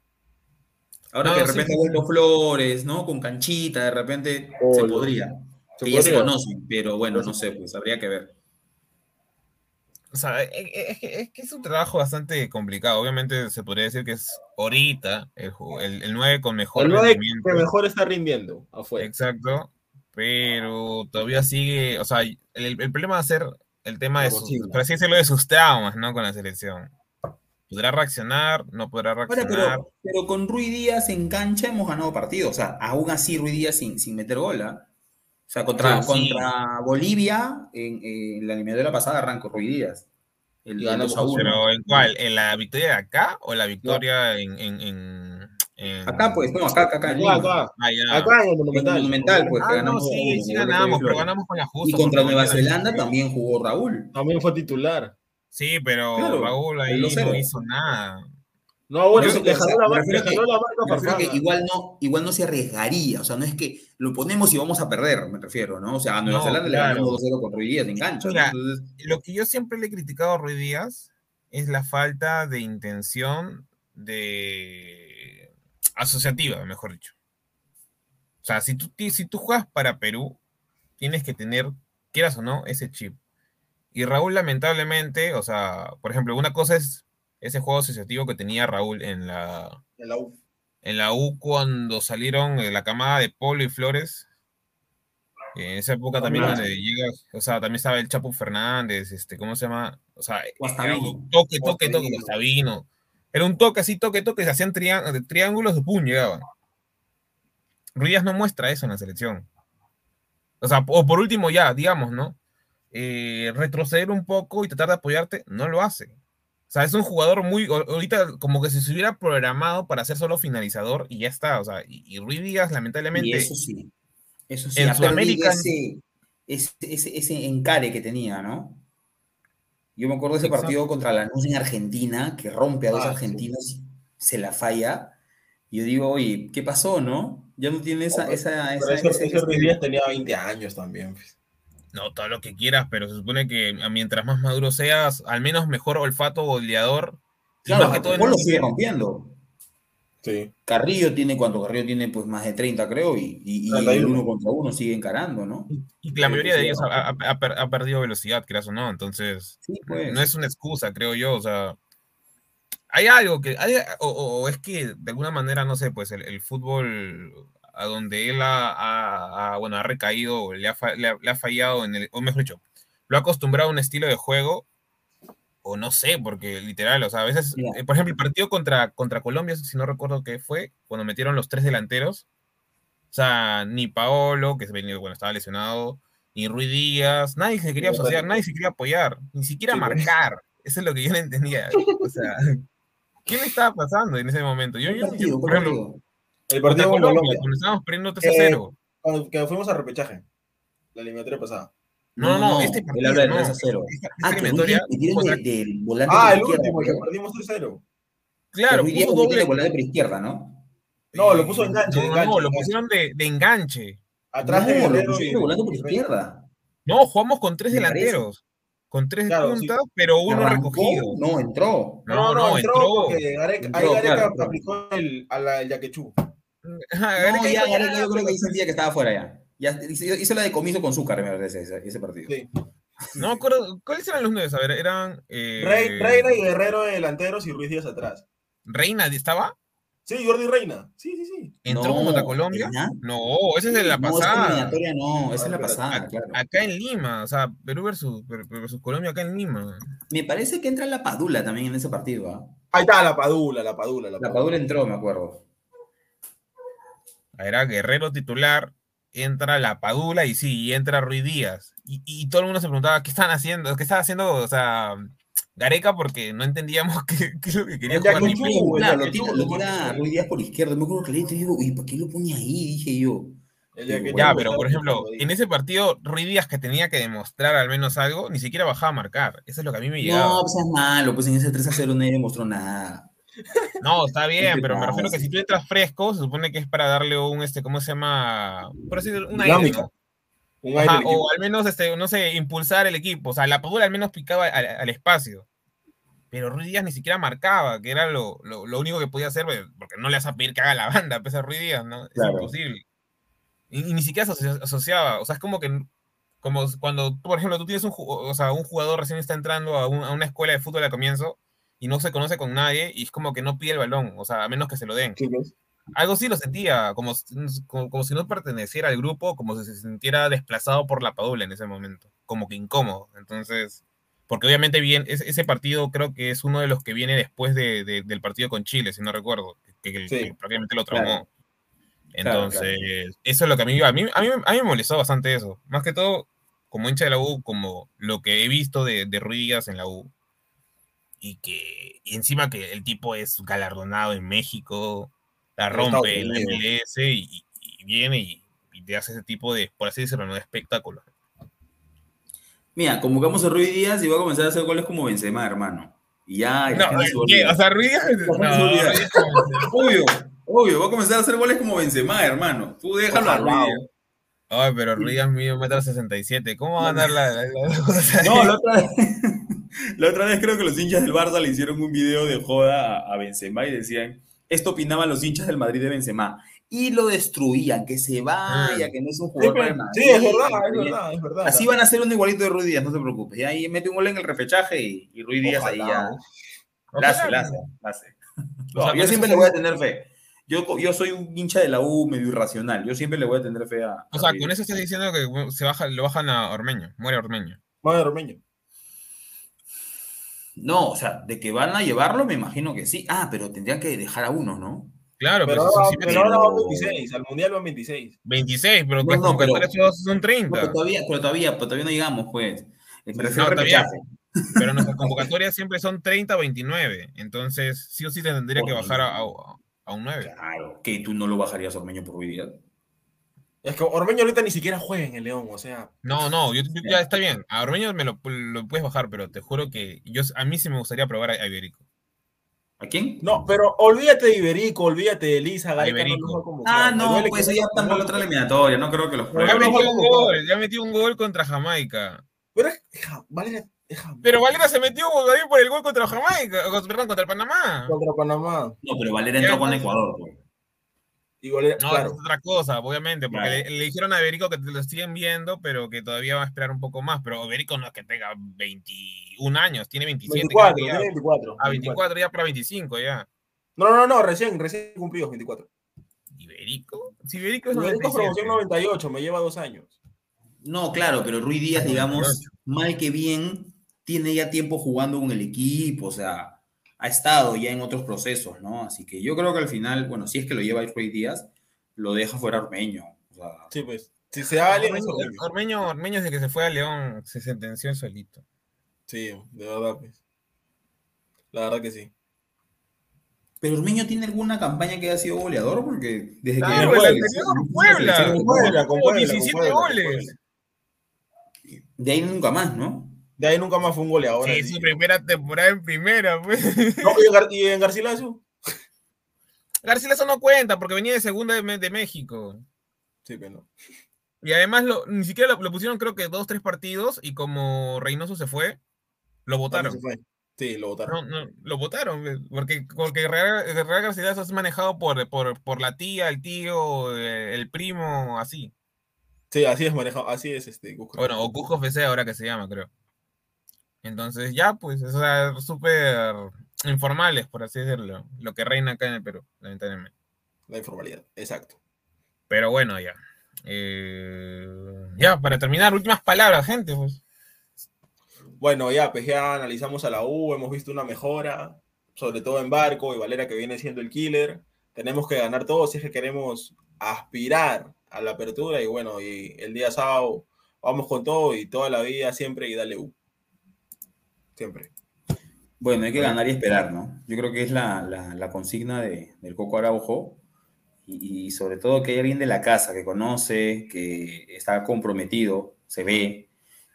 Ahora que de repente vuelto Flores, ¿no? Con canchita, de repente se podría. que ya se conocen, pero bueno, no sé, pues habría que ver. O sea, e, e, es que, es un trabajo bastante complicado. Obviamente se podría decir que es ahorita el, el, 9 con mejor el 9 que mejor está rindiendo afuera. Exacto pero todavía sigue, o sea, el, problema va a ser el tema de, sus, por así decirlo, de sus traumas, ¿no? Con la selección. ¿Podrá reaccionar? ¿No podrá reaccionar? pero, con Rui Díaz en cancha hemos ganado partidos, o sea, aún así Rui Díaz sin, sin meter bola. ¿ah? O sea, contra, contra Bolivia, en, la eliminatoria pasada arrancó Rui Díaz. El, ¿Pero en cuál? ¿En la victoria de acá o la victoria en, Acá, pues, no, acá, acá, acá. Acá, acá. Ah, acá en el Monumental. Monumental, pues, ah, ganamos. No, sí, sí ganamos, pero ganamos con la justa. Y contra Nueva Zelanda también jugó Raúl. También fue titular. Sí, pero Raúl ahí no hizo nada. No, bueno, se dejó la marca, igual no, igual no se arriesgaría, o sea, no es que lo ponemos y vamos a perder, me refiero, ¿no? O sea, a Nueva Zelanda le ganamos 2-0 con Ruiz Díaz en cancha. Lo que yo siempre le he criticado a Ruiz Díaz es la falta de intención de asociativa, mejor dicho. O sea, si tú, si tú juegas para Perú, tienes que tener, quieras o no, ese chip. Y Raúl, lamentablemente, o sea, por ejemplo, una cosa es ese juego asociativo que tenía Raúl en la, en la U. En la U cuando salieron la camada de Polo y Flores. En esa época también llega, o sea, también estaba el Chapo Fernández, este, ¿cómo se llama? O sea, toque, toque, toque, Guastavino. Era un toque así, toque, toque, se hacían triángulos pum, llegaban. Ruiz no muestra eso en la selección. O sea, o por último ya, digamos, ¿no? Eh, retroceder un poco y tratar de apoyarte, no lo hace. O sea, es un jugador muy, ahorita como que si se hubiera programado para ser solo finalizador y ya está. O sea, y, Ruiz Díaz, lamentablemente. eso sí. Eso sí. En Sudamérica. Ese, ese, encare que tenía, ¿no? Yo me acuerdo de ese partido contra la Lanús en Argentina, que rompe a dos ah, argentinos, se la falla. Y yo digo, oye, ¿qué pasó, no? Ya no tiene esa... esa, esa, ese, tenía 20 años también. Pues. No, todo lo que quieras, pero se supone que mientras más maduro seas, al menos mejor olfato goleador. Claro, que todo lo sigue rompiendo. Carrillo tiene, cuando Carrillo tiene pues más de 30 creo, y, y, uno contra uno sigue encarando, ¿no? Y, la mayoría de ellos ha, perdido velocidad, creas o no, entonces pues. no es una excusa, creo yo, o sea, hay algo que, hay, o, es que de alguna manera, no sé, pues el, fútbol a donde él ha, bueno, ha recaído, le ha, le ha fallado en el, o mejor dicho, lo ha acostumbrado a un estilo de juego o no sé, porque literal, o sea, a veces, eh, por ejemplo, el partido contra, contra Colombia, si no recuerdo qué fue, cuando metieron los tres delanteros, o sea, ni Paolo, que se venía, bueno, estaba lesionado, ni Ruiz Díaz, nadie se quería asociar, nadie se quería apoyar, ni siquiera marcar. Eso es lo que yo no entendía. O sea, ¿qué me estaba pasando en ese momento? Yo, yo, por ejemplo, el partido con Colombia, cuando estábamos perdiendo 3 0. cuando, fuimos a repechaje, la eliminatoria pasada. No, no, este él partido, habla de no. 3 a 0. Esta- esta Ah, que contra- de- del volante Ah, por el izquierda, último, el que ¿no? perdimos 3-0. Claro, Ruiz Díaz puso de doble. volante por izquierda, ¿no? No, lo puso enganche, No, no, enganche, no, lo pusieron de, de enganche. Atrás de no, lo pusieron de volante por izquierda. No, jugamos con tres delanteros. Con tres Claro, sí. puntas, pero uno ¿Arrancó? recogido. No, entró. No, no, entró. porque Gareca, Entró, ahí Gareca claro, claro. aplicó el, a la, el yaquechú. No, Gareca ya, dijo, Gareca, yo creo que ahí sentía que estaba fuera ya. Ya hizo, la de comiso con Zúcar, me parece, ese, ese partido. Sí. No me acuerdo. ¿Cuáles eran los nueve? A ver, eran. eh, Rey, Reina y Guerrero de delanteros y Ruiz Díaz atrás. Reina estaba. Sí, Jordi Reina. Sí, sí, sí. ¿Entró No, contra Colombia? No, ese es de la No, pasada. no, esa es la Ah, pasada, claro. Acá en Lima, o sea, Perú versus, versus Colombia acá en Lima. Me parece que entra la Padula también en ese partido, ¿ah? Ahí está la Padula, la Padula, la La Padula. Padula entró, me acuerdo. Era Guerrero titular, entra la Padula y sí, y entra Ruiz Díaz. Y, y todo el mundo se preguntaba qué están haciendo, qué estaba haciendo, o sea, Gareca, porque no entendíamos qué, qué es lo que quería jugar. Claro, lo tira, lo tira Ruiz Díaz por izquierda. Me acuerdo que le dije, digo, uy, ¿por qué lo pone ahí? Dije yo. Ya, pero por ejemplo, en ese partido, Ruiz Díaz que tenía que demostrar al menos algo, ni siquiera bajaba a marcar. Eso es lo que a mí me llegaba. No, pues es malo, pues en ese 3 a 0 nadie demostró nada. No, está bien, pero me refiero que si tú entras fresco, se supone que es para darle un, este, ¿cómo se llama? Por así decirlo, un aire, Dinámica. ¿no? Un aire Ajá, al equipo. o al menos, este, no sé, impulsar el equipo. O sea, la Padula al menos picaba al, al espacio. Pero Ruiz Díaz ni siquiera marcaba, que era lo, lo, lo único que podía hacer, pues, porque no le vas a pedir que haga la banda, pese a Ruiz Díaz, ¿no? Es Claro. imposible. Y, y ni siquiera se asociaba. O sea, es como que como cuando, por ejemplo, tú tienes un, o sea, un jugador recién está entrando a, un- a una escuela de fútbol al comienzo y no se conoce con nadie y es como que no pide el balón, o sea, a menos que se lo den. Sí. Algo sí lo sentía, como, como, como si no perteneciera al grupo, como si se sintiera desplazado por la Padula en ese momento, como que incómodo. Entonces, porque obviamente bien, ese, ese partido creo que es uno de los que viene después de- de- del partido con Chile, si no recuerdo, que, que- Sí. que prácticamente lo Claro. traumó. Claro, Entonces, eso es lo que a mí, a mí, a mí, a mí me molestó bastante eso. Más que todo, como hincha de la U, como lo que he visto de, de Ruiz en la U. Y que y encima que el tipo es galardonado en México, la rompe en la. MLS y, y viene y, y te hace ese tipo de, por así decirlo, ¿no? espectáculo. Mira, convocamos a Ruiz Díaz y va a comenzar a hacer goles como Benzema, hermano. Y ya, No, olvida. o sea, Ruiz Díaz. No, Obvio, obvio, va a comenzar a hacer goles como Benzema, hermano. Tú déjalo a Ruiz Ojalá. Díaz. Ay, pero Ruiz Díaz mide un metro sesenta y siete. ¿Cómo va a ganar la, la- No, la otra vez, la otra vez creo que los hinchas del Barça le hicieron un video de joda a, a Benzema y decían, esto opinaban los hinchas del Madrid de Benzema. Y lo destruían, que se vaya, Ah. que no es un Sí, jugador para el Madrid. Sí, es verdad, es verdad, es verdad. Así van a hacer un igualito de Ruiz Díaz, no te preocupes. Y ahí mete un gol en el repechaje y, y Ruiz Díaz ahí ya. La hace, la hace, la hace. O sea, yo siempre le voy a sí- tener fe. Yo, yo soy un hincha de la U medio irracional. Yo siempre le voy a tener fe a. O sea, a con eso estás diciendo que se baja, lo bajan a Ormeño, muere Ormeño. Madre Ormeño. No, o sea, de que van a llevarlo, me imagino que sí. Ah, pero tendrían que dejar a uno, ¿no? Claro, Pero, pero, sí, pero ahora van pero- 26, al mundial van 26. 26, pero No, pues, no, pero- convocatorias son No, 30. pero todavía, pero todavía, pero todavía no llegamos, pues. Todavía-. Pero nuestras convocatorias siempre son 30 o 29. Entonces, sí o sí te tendría que bajar a, a- a un 9. Claro, que tú no lo bajarías a Ormeño por Ruiz Díaz. Es que Ormeño ahorita ni siquiera juega en el León, o sea. No, no, yo, yo- ya está bien. A Ormeño me lo, lo puedes bajar, pero te juro que yo, a mí sí me gustaría probar a, a Iberico. ¿A quién? No, pero olvídate de Iberico, olvídate de Elisa, Gareca no Iberico. los va a convocar. Ah, no, pues eso ya están para la otra eliminatoria. No creo que los Pero Ya metió un gol, ya metió un gol contra Jamaica. Pero es ja, Ja- Pero Valera se metió ahí por el gol contra Jamaica, perdón, contra Panamá. contra Panamá. No, pero Valera entró con. Ecuador. pues. Y Valera, No, claro. es otra cosa, obviamente, porque Claro. le, le dijeron a Iberico que te lo siguen viendo, pero que todavía va a esperar un poco más. Pero Iberico no es que tenga 21 años, tiene 27. 24, creo que ya. tiene 24. a 24 ya para 25 ya. No, no, no, recién, recién cumplidos 24. ¿Iberico? Si Iberico es Iberico es 97. promoción 98, me lleva dos años. No, claro, pero Ruiz Díaz, digamos, 98. mal que bien, tiene ya tiempo jugando con el equipo, o sea, ha estado ya en otros procesos, ¿no? Así que yo creo que al final, bueno, si es que lo lleva Ruiz Díaz, lo deja fuera Ormeño. O sea, Sí, pues. Si se da Ormeño, Ormeño. Ormeño, Ormeño desde que se fue a León se sentenció él solito. Sí, de verdad, pues. La verdad que sí. pero Ormeño tiene alguna campaña que haya sido goleador, porque desde Claro, que el llegó a la anterior, selección, Puebla. Puebla, con Tuvo Puebla, 17 con Puebla, con goles. De ahí nunca más, ¿no? De ahí nunca más fue un goleador. Sí, su primera temporada en primera, pues. No, ¿y en Garcilaso? Garcilaso no cuenta porque venía de segunda de, México. Sí, pero no. Y además lo, ni siquiera lo, pusieron creo que dos, tres partidos y como Reynoso se fue, lo votaron. Sí, lo votaron. No, no, lo votaron, eh, porque, porque Real, Real Garcilaso es manejado por, por, por, la tía, el tío, eh, el primo, así. Sí, así es manejado, así es este Bueno, o Cusco FC ahora que se llama, creo. Entonces ya, pues, es súper informales, por así decirlo, lo que reina acá en el Perú, lamentablemente. La informalidad, exacto. Pero bueno, ya. Eh, ya, para terminar, últimas palabras, gente, pues. Bueno, ya, pues ya analizamos a la U, hemos visto una mejora, sobre todo en Barco y Valera que viene siendo el killer. Tenemos que ganar todos si es que queremos aspirar a la apertura y bueno, y el día sábado vamos con todo y toda la vida siempre y dale U. Siempre. Bueno, hay que ganar y esperar, ¿no? Yo creo que es la, consigna de, del Coco Araujo y, sobre todo que hay alguien de la casa que conoce, que está comprometido, se ve,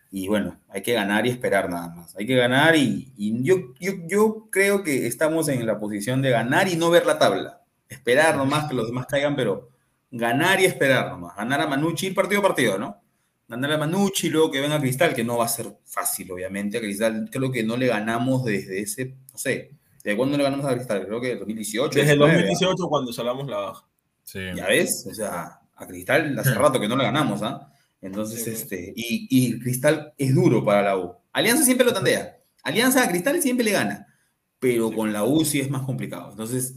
y bueno, hay que ganar y esperar nada más. Hay que ganar y, yo, yo, yo, creo que estamos en la posición de ganar y no ver la tabla. Esperar nomás que los demás caigan, pero ganar y esperar nomás. Ganar a Manucci partido a partido, ¿no? Ganar a Manucci, luego que venga Cristal, que no va a ser fácil, obviamente. A Cristal creo que no le ganamos desde ese, no sé, ¿de cuándo le ganamos a Cristal? Creo que 2018. Desde el 2018 cuando salamos la baja. Sí. Ya ves, o sea, a Cristal hace rato que no le ganamos, ¿ah? Entonces, este, y, y, Cristal es duro para la U. Alianza siempre lo tandea. Alianza a Cristal siempre le gana, pero con la U sí es más complicado. Entonces,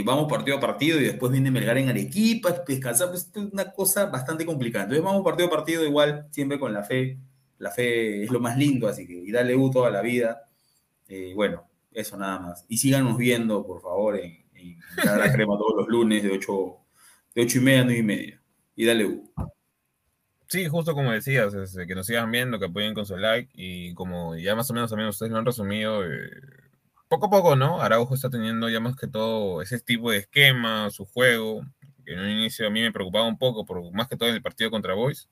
vamos partido a partido y después viene Melgar en Arequipa, descansar, pues es una cosa bastante complicada. Entonces vamos partido a partido igual, siempre con la fe. La fe es lo más lindo, así que y dale U toda la vida. Eh, bueno, eso nada más. Y síganos viendo, por favor, en, en Crema todos los lunes de 8, de 8 y media a 9 y media. Y dale U. Sí, justo como decías, este, que nos sigan viendo, que apoyen con su like y como ya más o menos también ustedes lo han resumido, eh, poco a poco, ¿no? Araujo está teniendo ya más que todo ese tipo de esquema, su juego, que en un inicio a mí me preocupaba un poco, por más que todo en el partido contra Boys.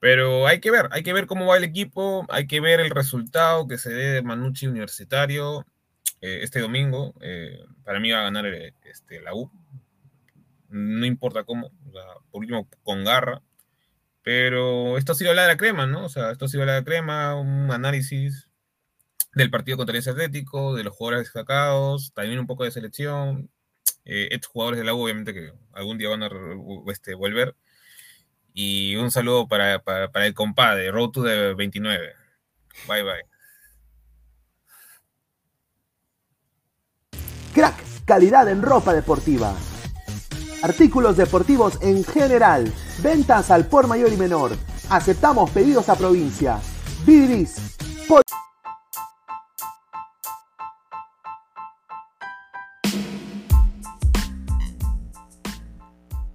Pero hay que ver, hay que ver cómo va el equipo, hay que ver el resultado que se dé de Manucci Universitario eh, este domingo. Eh, para mí va a ganar eh, este, la U. No importa cómo, por último con garra. Pero esto ha sido la de la crema, ¿no? O sea, esto ha sido la de la crema, un análisis del partido contra el Atlético, de los jugadores destacados, también un poco de selección, eh, estos jugadores de la U, obviamente que algún día van a este, volver. Y un saludo para, para, el compadre, Road to the 29. Bye bye. Crack, calidad en ropa deportiva. Artículos deportivos en general. Ventas al por mayor y menor. Aceptamos pedidos a provincia. Bidris.